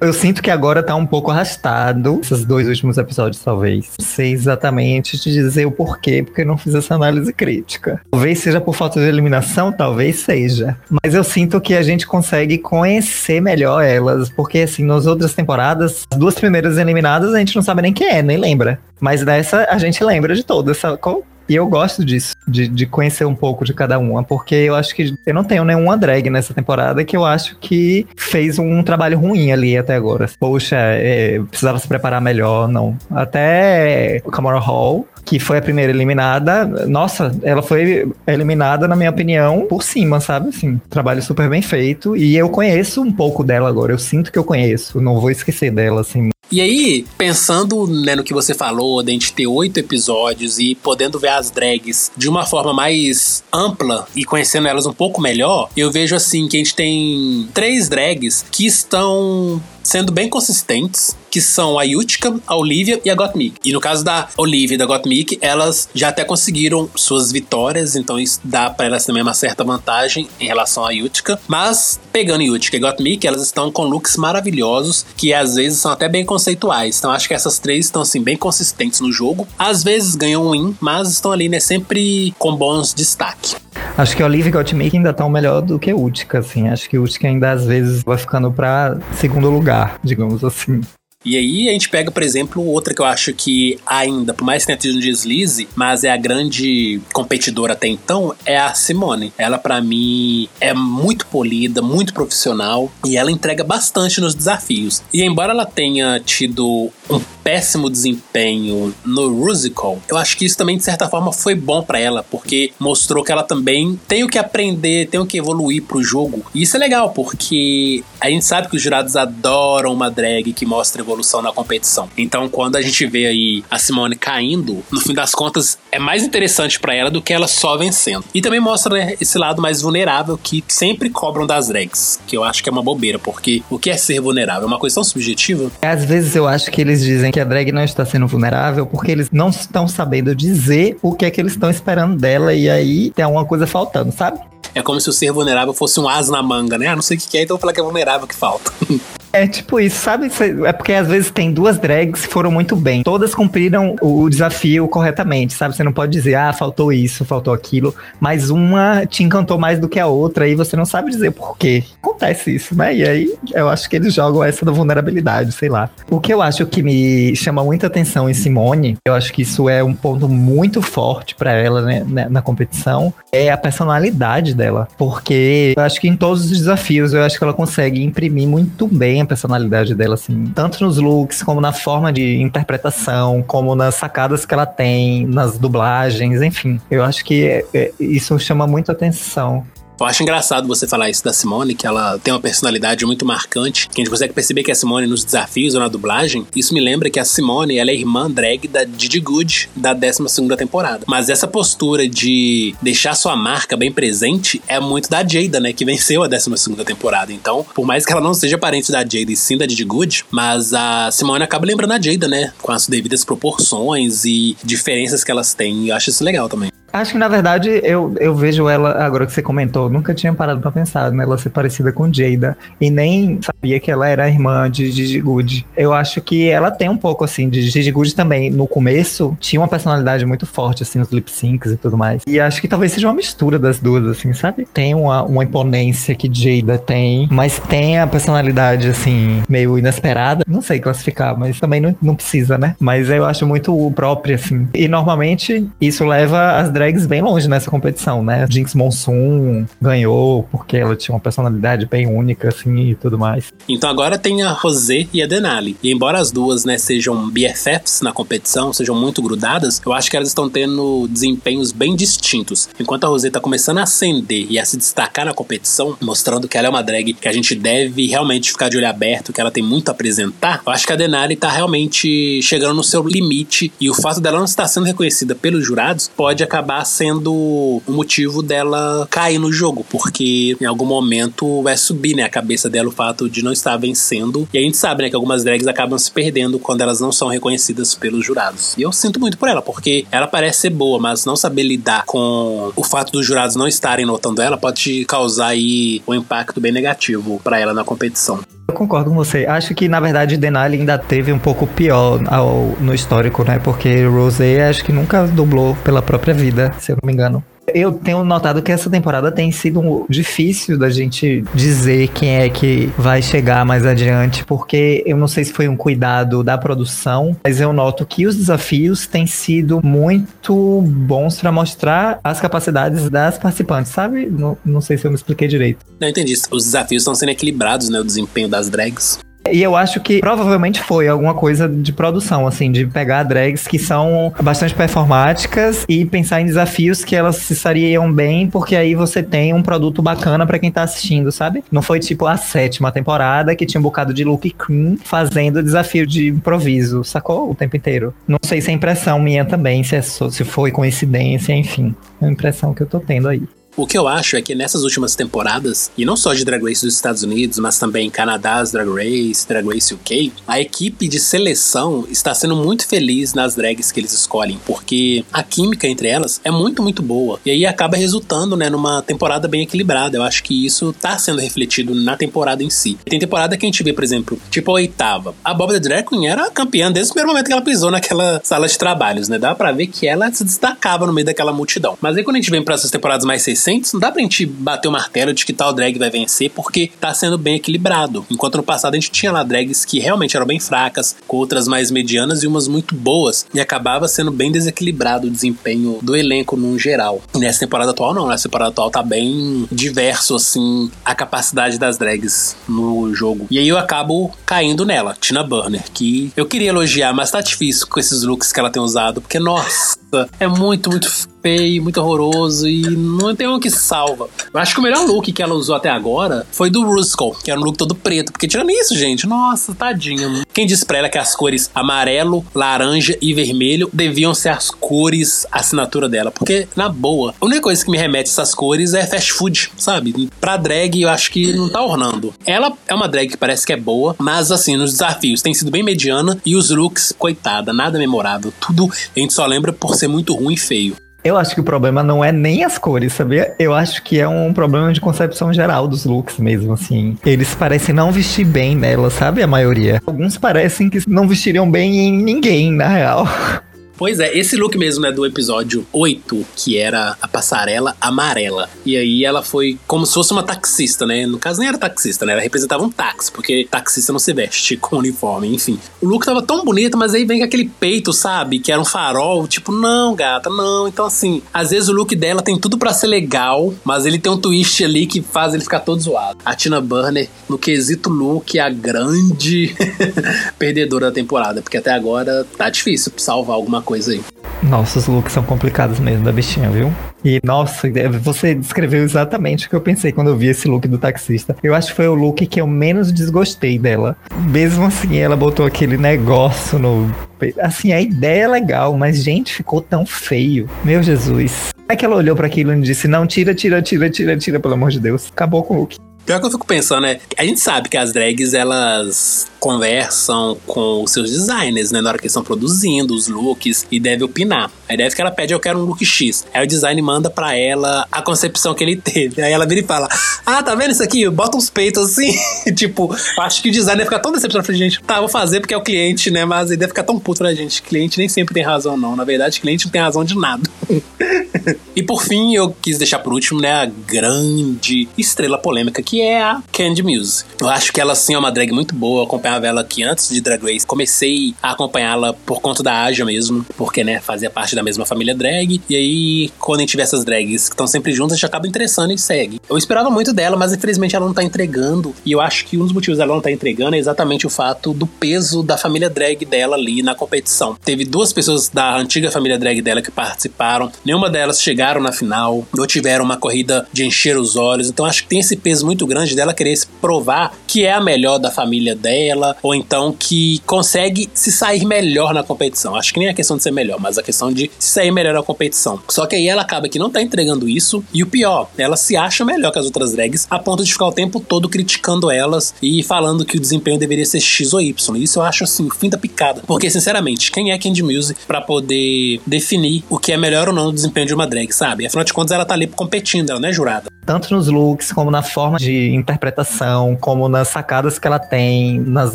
Eu sinto que agora tá um pouco arrastado, esses dois últimos episódios, talvez. Não sei exatamente te dizer o porquê, porque eu não fiz essa análise crítica. Talvez seja por falta de eliminação, talvez seja. Mas eu sinto que a gente consegue conhecer melhor elas, porque assim, nas outras temporadas, as duas primeiras eliminadas a gente não sabe nem quem é, nem lembra. Mas dessa a gente lembra de todas, sacou? E eu gosto disso, de, de conhecer um pouco de cada uma, porque eu acho que eu não tenho nenhuma drag nessa temporada que eu acho que fez um trabalho ruim ali até agora. Poxa, é, precisava se preparar melhor, não. Até o Camara Hall, que foi a primeira eliminada, nossa, ela foi eliminada, na minha opinião, por cima, sabe? Assim, trabalho super bem feito. E eu conheço um pouco dela agora, eu sinto que eu conheço, não vou esquecer dela, assim,
e aí, pensando né, no que você falou, de a gente ter oito episódios e podendo ver as drags de uma forma mais ampla e conhecendo elas um pouco melhor, eu vejo assim que a gente tem três drags que estão sendo bem consistentes, que são a Yutka, a Olivia e a Gottmik. E no caso da Olivia e da Gottmik, elas já até conseguiram suas vitórias, então isso dá para elas também uma certa vantagem em relação à Yutka. Mas, pegando Yutka e Gottmik, elas estão com looks maravilhosos, que às vezes são até bem conceituais. Então acho que essas três estão assim bem consistentes no jogo. Às vezes ganham um win, mas estão ali, né, sempre com bons destaque.
Acho que a Olivia e Gottmik ainda estão melhor do que Utica, assim. Acho que Utica ainda às vezes vai ficando para segundo lugar, digamos assim.
E aí a gente pega, por exemplo, outra que eu acho que ainda, por mais que tenha tido um deslize, mas é a grande competidora até então, é a Simone. Ela, para mim, é muito polida, muito profissional e ela entrega bastante nos desafios. E embora ela tenha tido um péssimo desempenho no Rusical, eu acho que isso também, de certa forma, foi bom para ela, porque mostrou que ela também tem o que aprender, tem o que evoluir pro jogo. E isso é legal, porque a gente sabe que os jurados adoram uma drag que mostra evolução na competição. Então, quando a gente vê aí a Simone caindo, no fim das contas, é mais interessante para ela do que ela só vencendo. E também mostra né, esse lado mais vulnerável que sempre cobram das drags, que eu acho que é uma bobeira, porque o que é ser vulnerável? É uma coisa tão subjetiva?
Às vezes eu acho que eles dizem que a drag não está sendo vulnerável porque eles não estão sabendo dizer o que é que eles estão esperando dela e aí tem alguma coisa faltando, sabe?
É como se o ser vulnerável fosse um as na manga, né? Ah, não sei o que é, então vou falar que é vulnerável que falta.
É tipo isso, sabe? É porque às vezes tem duas drags que foram muito bem. Todas cumpriram o desafio corretamente, sabe? Você não pode dizer, ah, faltou isso, faltou aquilo. Mas uma te encantou mais do que a outra e você não sabe dizer por quê. Acontece isso, né? E aí eu acho que eles jogam essa da vulnerabilidade, sei lá. O que eu acho que me chama muita atenção em Simone, eu acho que isso é um ponto muito forte para ela né, na, na competição, é a personalidade dela. Porque eu acho que em todos os desafios eu acho que ela consegue imprimir muito bem a personalidade dela, assim, tanto nos looks, como na forma de interpretação, como nas sacadas que ela tem, nas dublagens, enfim. Eu acho que é, é, isso chama muito atenção.
Eu acho engraçado você falar isso da Simone, que ela tem uma personalidade muito marcante, que a gente consegue perceber que a Simone nos desafios ou na dublagem. Isso me lembra que a Simone, ela é irmã drag da Didi Good da 12 temporada. Mas essa postura de deixar sua marca bem presente é muito da Jada, né, que venceu a 12 temporada. Então, por mais que ela não seja parente da Jada e sim da Didi Good, mas a Simone acaba lembrando a Jada, né, com as devidas proporções e diferenças que elas têm. E eu acho isso legal também.
Acho que na verdade eu, eu vejo ela, agora que você comentou, nunca tinha parado pra pensar nela ser parecida com Jada. E nem sabia que ela era irmã de Gigi Good. Eu acho que ela tem um pouco assim de Gigi Good também. No começo, tinha uma personalidade muito forte, assim, nos lip syncs e tudo mais. E acho que talvez seja uma mistura das duas, assim, sabe? Tem uma, uma imponência que Jada tem, mas tem a personalidade, assim, meio inesperada. Não sei classificar, mas também não, não precisa, né? Mas eu acho muito própria, assim. E normalmente isso leva as bem longe nessa competição, né? Jinx Monsoon ganhou porque ela tinha uma personalidade bem única, assim, e tudo mais.
Então agora tem a Rosé e a Denali. E embora as duas, né, sejam BFFs na competição, sejam muito grudadas, eu acho que elas estão tendo desempenhos bem distintos. Enquanto a Rosé tá começando a ascender e a se destacar na competição, mostrando que ela é uma drag que a gente deve realmente ficar de olho aberto, que ela tem muito a apresentar, eu acho que a Denali tá realmente chegando no seu limite e o fato dela não estar sendo reconhecida pelos jurados pode acabar sendo o motivo dela cair no jogo, porque em algum momento vai subir, né, a cabeça dela o fato de não estar vencendo. E a gente sabe, né, que algumas drags acabam se perdendo quando elas não são reconhecidas pelos jurados. E eu sinto muito por ela, porque ela parece ser boa, mas não saber lidar com o fato dos jurados não estarem notando ela pode causar aí um impacto bem negativo para ela na competição.
Eu concordo com você. Acho que, na verdade, Denali ainda teve um pouco pior ao, no histórico, né? Porque Rosé acho que nunca dublou pela própria vida, se eu não me engano. Eu tenho notado que essa temporada tem sido difícil da gente dizer quem é que vai chegar mais adiante, porque eu não sei se foi um cuidado da produção, mas eu noto que os desafios têm sido muito bons para mostrar as capacidades das participantes, sabe? Não, não sei se eu me expliquei direito.
Não entendi. Os desafios estão sendo equilibrados, né? O desempenho das drags.
E eu acho que provavelmente foi alguma coisa de produção, assim, de pegar drags que são bastante performáticas e pensar em desafios que elas se sariam bem, porque aí você tem um produto bacana para quem tá assistindo, sabe? Não foi tipo a sétima temporada que tinha um bocado de look cream fazendo desafio de improviso, sacou? O tempo inteiro. Não sei se é impressão minha também, se, é, se foi coincidência, enfim. É a impressão que eu tô tendo aí.
O que eu acho é que nessas últimas temporadas, e não só de Drag Race dos Estados Unidos, mas também Canadás Drag Race, Drag Race UK, a equipe de seleção está sendo muito feliz nas drags que eles escolhem, porque a química entre elas é muito, muito boa. E aí acaba resultando, né, numa temporada bem equilibrada. Eu acho que isso tá sendo refletido na temporada em si. Tem temporada que a gente vê, por exemplo, tipo a oitava. A Bob the Drag Queen era campeã desde o primeiro momento que ela pisou naquela sala de trabalhos, né? Dá pra ver que ela se destacava no meio daquela multidão. Mas aí quando a gente vem para essas temporadas mais recentes, recentes, não dá pra gente bater o martelo de que tal drag vai vencer, porque tá sendo bem equilibrado. Enquanto no passado a gente tinha lá drags que realmente eram bem fracas, com outras mais medianas e umas muito boas, e acabava sendo bem desequilibrado o desempenho do elenco num geral. E nessa temporada atual, não. Nessa temporada atual tá bem diverso, assim, a capacidade das drags no jogo. E aí eu acabo caindo nela, Tina Burner, que eu queria elogiar, mas tá difícil com esses looks que ela tem usado, porque, nossa, é muito, muito feio, muito horroroso e não tem um que salva. Eu acho que o melhor look que ela usou até agora foi do Ruskell, que era um look todo preto. Porque tirando isso, gente, nossa, tadinha. Quem disse pra ela que as cores amarelo, laranja e vermelho deviam ser as cores assinatura dela? Porque, na boa, a única coisa que me remete a essas cores é fast food, sabe? Pra drag, eu acho que não tá ornando. Ela é uma drag que parece que é boa, mas assim, nos desafios tem sido bem mediana e os looks, coitada, nada memorável. Tudo a gente só lembra por ser muito ruim e feio.
Eu acho que o problema não é nem as cores, sabia? Eu acho que é um problema de concepção geral dos looks mesmo, assim. Eles parecem não vestir bem nela, sabe? A maioria. Alguns parecem que não vestiriam bem em ninguém, na real.
Pois é, esse look mesmo, né, do episódio 8, que era a passarela amarela. E aí ela foi como se fosse uma taxista, né? No caso nem era taxista, né? Ela representava um táxi, porque taxista não se veste com uniforme, enfim. O look tava tão bonito, mas aí vem com aquele peito, sabe? Que era um farol, tipo, não, gata, não. Então, assim, às vezes o look dela tem tudo para ser legal, mas ele tem um twist ali que faz ele ficar todo zoado. A Tina Burner, no quesito look, é a grande perdedora da temporada, porque até agora tá difícil salvar alguma coisa aí.
Nossa, os looks são complicados mesmo da bichinha, viu? E, nossa, você descreveu exatamente o que eu pensei quando eu vi esse look do taxista. Eu acho que foi o look que eu menos desgostei dela. Mesmo assim, ela botou aquele negócio no. Assim, a ideia é legal, mas, gente, ficou tão feio. Meu Jesus. É que ela olhou para aquilo e disse: Não, tira, tira, tira, tira, tira, pelo amor de Deus. Acabou com o look.
Pior que eu fico pensando, né? A gente sabe que as drags, elas conversam com os seus designers, né? Na hora que eles estão produzindo os looks e deve opinar. A ideia é que ela pede, eu quero um look X. Aí o design manda para ela a concepção que ele teve. Aí ela vira e fala: Ah, tá vendo isso aqui? Bota uns peitos assim. tipo, acho que o design ia ficar tão decepcionado. Falei, gente, tá, vou fazer porque é o cliente, né? Mas ele deve ficar tão puto, né, gente? Cliente nem sempre tem razão, não. Na verdade, cliente não tem razão de nada. e por fim, eu quis deixar por último, né, a grande estrela polêmica que é a Candy Muse. Eu acho que ela, assim, é uma drag muito boa. Eu acompanhava ela aqui antes de Drag Race. Comecei a acompanhá-la por conta da Aja mesmo, porque, né, fazia parte da mesma família drag. E aí, quando a gente vê essas drags que estão sempre juntas, a gente acaba interessando e segue. Eu esperava muito dela, mas infelizmente ela não tá entregando. E eu acho que um dos motivos dela não tá entregando é exatamente o fato do peso da família drag dela ali na competição. Teve duas pessoas da antiga família drag dela que participaram, nenhuma delas chegaram na final, ou tiveram uma corrida de encher os olhos. Então acho que tem esse peso muito grande dela querer se provar que é a melhor da família dela, ou então que consegue se sair melhor na competição. Acho que nem a questão de ser melhor, mas a questão de se sair melhor na competição. Só que aí ela acaba que não tá entregando isso, e o pior, ela se acha melhor que as outras drags, a ponto de ficar o tempo todo criticando elas e falando que o desempenho deveria ser X ou Y. Isso eu acho assim, o fim da picada. Porque, sinceramente, quem é Candy Muse para poder definir o que é melhor ou não no desempenho de uma drag, sabe? Afinal de contas, ela tá ali competindo, ela não é jurada.
Tanto nos looks, como na forma de interpretação, como nas sacadas que ela tem, nas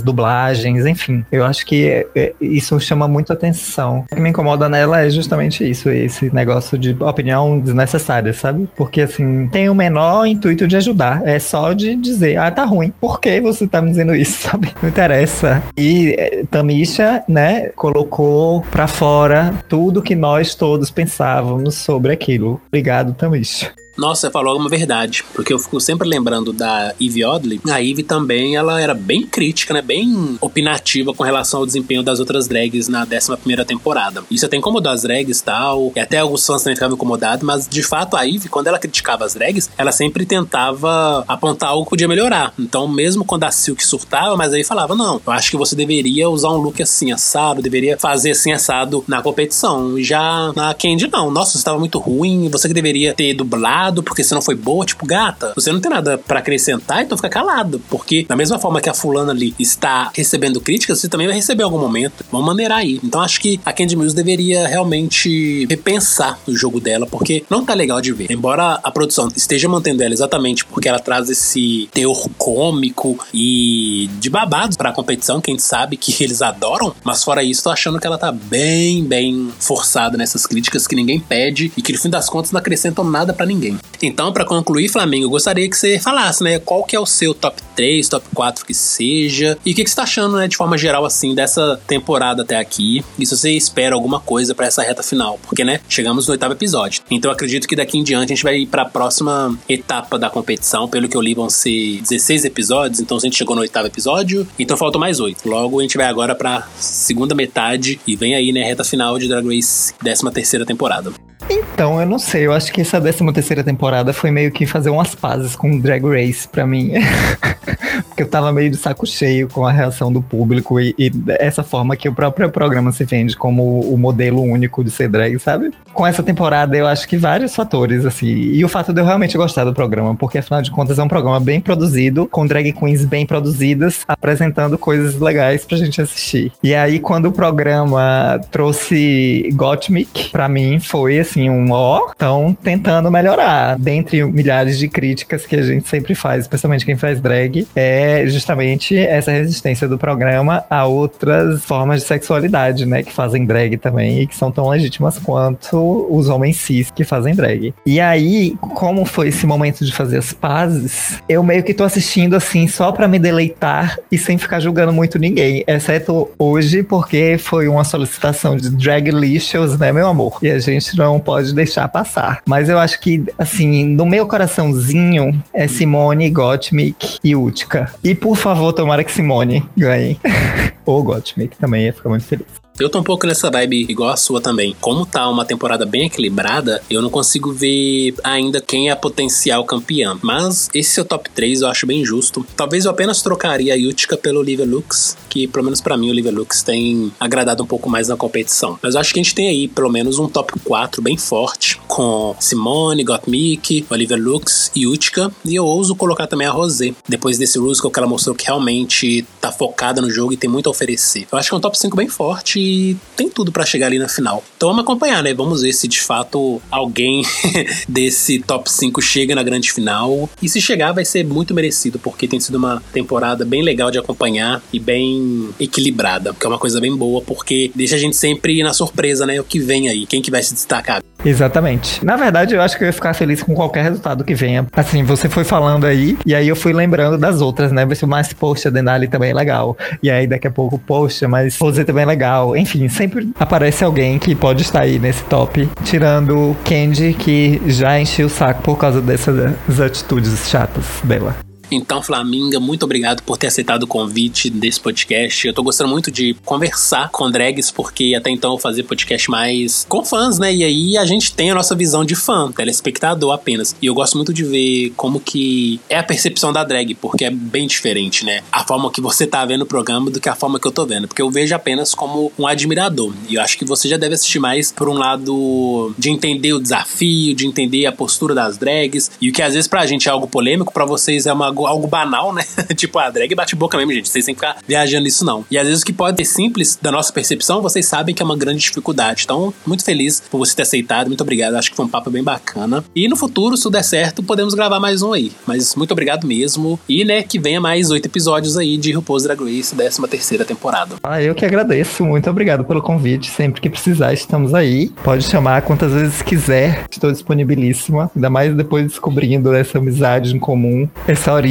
dublagens, enfim. Eu acho que é, é, isso chama muito atenção. O que me incomoda nela é justamente isso, esse negócio de opinião desnecessária, sabe? Porque, assim, tem o menor intuito de ajudar. É só de dizer, ah, tá ruim. Por que você tá me dizendo isso, sabe? Não interessa. E é, Tamisha, né, colocou pra fora tudo que nós todos pensávamos sobre aquilo. Obrigado, Tamisha.
Nossa, você falou uma verdade, porque eu fico sempre lembrando da Eve Oddly. A Eve também, ela era bem crítica, né? Bem opinativa com relação ao desempenho das outras drags na 11 primeira temporada. Isso até incomodou as drags e tal, e até alguns fãs também ficavam incomodados, mas de fato a Eve, quando ela criticava as drags, ela sempre tentava apontar algo que podia melhorar. Então, mesmo quando a Silk surtava, mas aí falava, não, eu acho que você deveria usar um look assim, assado, deveria fazer assim, assado na competição. Já na Candy, não. Nossa, você estava muito ruim, você que deveria ter dublado porque se não foi boa, tipo, gata, você não tem nada para acrescentar, então fica calado. Porque da mesma forma que a fulana ali está recebendo críticas, você também vai receber em algum momento. Vamos maneirar aí. Então acho que a Candy Mills deveria realmente repensar o jogo dela, porque não tá legal de ver. Embora a produção esteja mantendo ela exatamente porque ela traz esse teor cômico e de babados pra competição, que a gente sabe que eles adoram, mas fora isso, tô achando que ela tá bem, bem forçada nessas críticas que ninguém pede e que no fim das contas não acrescentam nada para ninguém. Então, para concluir, Flamengo, gostaria que você falasse, né, qual que é o seu top 3, top 4 que seja, e o que, que você tá achando, né, de forma geral, assim, dessa temporada até aqui, e se você espera alguma coisa para essa reta final, porque, né, chegamos no oitavo episódio. Então, acredito que daqui em diante a gente vai ir para a próxima etapa da competição, pelo que eu li vão ser 16 episódios, então a gente chegou no oitavo episódio, então faltam mais oito. Logo, a gente vai agora para segunda metade e vem aí, né, reta final de Drag Race, 13 terceira temporada.
Então, eu não sei. Eu acho que essa 13 terceira temporada foi meio que fazer umas pazes com Drag Race pra mim. Porque eu tava meio de saco cheio com a reação do público e, e essa forma que o próprio programa se vende como o modelo único de ser drag, sabe? Com essa temporada, eu acho que vários fatores, assim. E o fato de eu realmente gostar do programa, porque afinal de contas é um programa bem produzido, com drag queens bem produzidas, apresentando coisas legais pra gente assistir. E aí, quando o programa trouxe Gottmik, pra mim foi assim assim, um ó, estão tentando melhorar. Dentre milhares de críticas que a gente sempre faz, especialmente quem faz drag, é justamente essa resistência do programa a outras formas de sexualidade, né? Que fazem drag também e que são tão legítimas quanto os homens cis que fazem drag. E aí, como foi esse momento de fazer as pazes, eu meio que tô assistindo assim só para me deleitar e sem ficar julgando muito ninguém, exceto hoje, porque foi uma solicitação de drag licious, né, meu amor? E a gente não pode deixar passar. Mas eu acho que, assim, no meu coraçãozinho é Simone, Gottmik e Utica. E por favor, tomara que Simone ganhe. Ou Gottmik também ia ficar muito feliz.
Eu tô um pouco nessa vibe igual a sua também. Como tá uma temporada bem equilibrada, eu não consigo ver ainda quem é a potencial campeã. Mas esse seu top 3 eu acho bem justo. Talvez eu apenas trocaria a Yutka pelo Olivia Lux, que pelo menos para mim o Olivia Lux tem agradado um pouco mais na competição. Mas eu acho que a gente tem aí pelo menos um top 4 bem forte, com Simone, Gottmik, Olivia Lux e Utica. E eu ouso colocar também a Rosé, depois desse Rusical que ela mostrou que realmente tá focada no jogo e tem muito a oferecer. Eu acho que é um top 5 bem forte tem tudo para chegar ali na final. Então vamos acompanhar, né? Vamos ver se de fato alguém desse top 5 chega na grande final. E se chegar, vai ser muito merecido, porque tem sido uma temporada bem legal de acompanhar e bem equilibrada, que é uma coisa bem boa, porque deixa a gente sempre na surpresa, né? O que vem aí, quem que vai se destacar.
Exatamente. Na verdade, eu acho que eu ia ficar feliz com qualquer resultado que venha. Assim, você foi falando aí, e aí eu fui lembrando das outras, né? Mais, poxa, Denali também é legal. E aí daqui a pouco, poxa, mas Rosé também é legal. Enfim, sempre aparece alguém que pode estar aí nesse top, tirando Candy, que já encheu o saco por causa dessas atitudes chatas dela.
Então, Flaminga, muito obrigado por ter aceitado o convite desse podcast. Eu tô gostando muito de conversar com drags, porque até então eu fazia podcast mais com fãs, né? E aí a gente tem a nossa visão de fã, telespectador apenas. E eu gosto muito de ver como que é a percepção da drag, porque é bem diferente, né? A forma que você tá vendo o programa do que a forma que eu tô vendo. Porque eu vejo apenas como um admirador. E eu acho que você já deve assistir mais por um lado de entender o desafio, de entender a postura das drags. E o que às vezes pra gente é algo polêmico, para vocês é uma algo, algo banal, né? tipo, a drag bate boca mesmo, gente. Vocês têm que ficar viajando nisso, não. E às vezes o que pode ser simples da nossa percepção, vocês sabem que é uma grande dificuldade. Então, muito feliz por você ter aceitado. Muito obrigado. Acho que foi um papo bem bacana. E no futuro, se der certo, podemos gravar mais um aí. Mas muito obrigado mesmo. E, né, que venha mais oito episódios aí de RuPaul's Drag Race, 13 terceira temporada.
Ah, eu que agradeço. Muito obrigado pelo convite. Sempre que precisar, estamos aí. Pode chamar quantas vezes quiser. Estou disponibilíssima. Ainda mais depois descobrindo essa amizade em comum, essa origem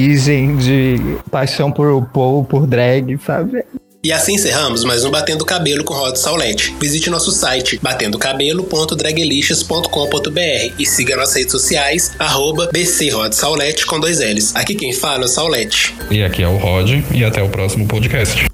de paixão por RuPaul, por drag, sabe?
E assim encerramos mais um Batendo Cabelo com Rod Saulete. Visite nosso site batendocabelo.dragelicious.com.br e siga nossas redes sociais, arroba com dois L's. Aqui quem fala é o Saulete.
E aqui é o Rod, e até o próximo podcast.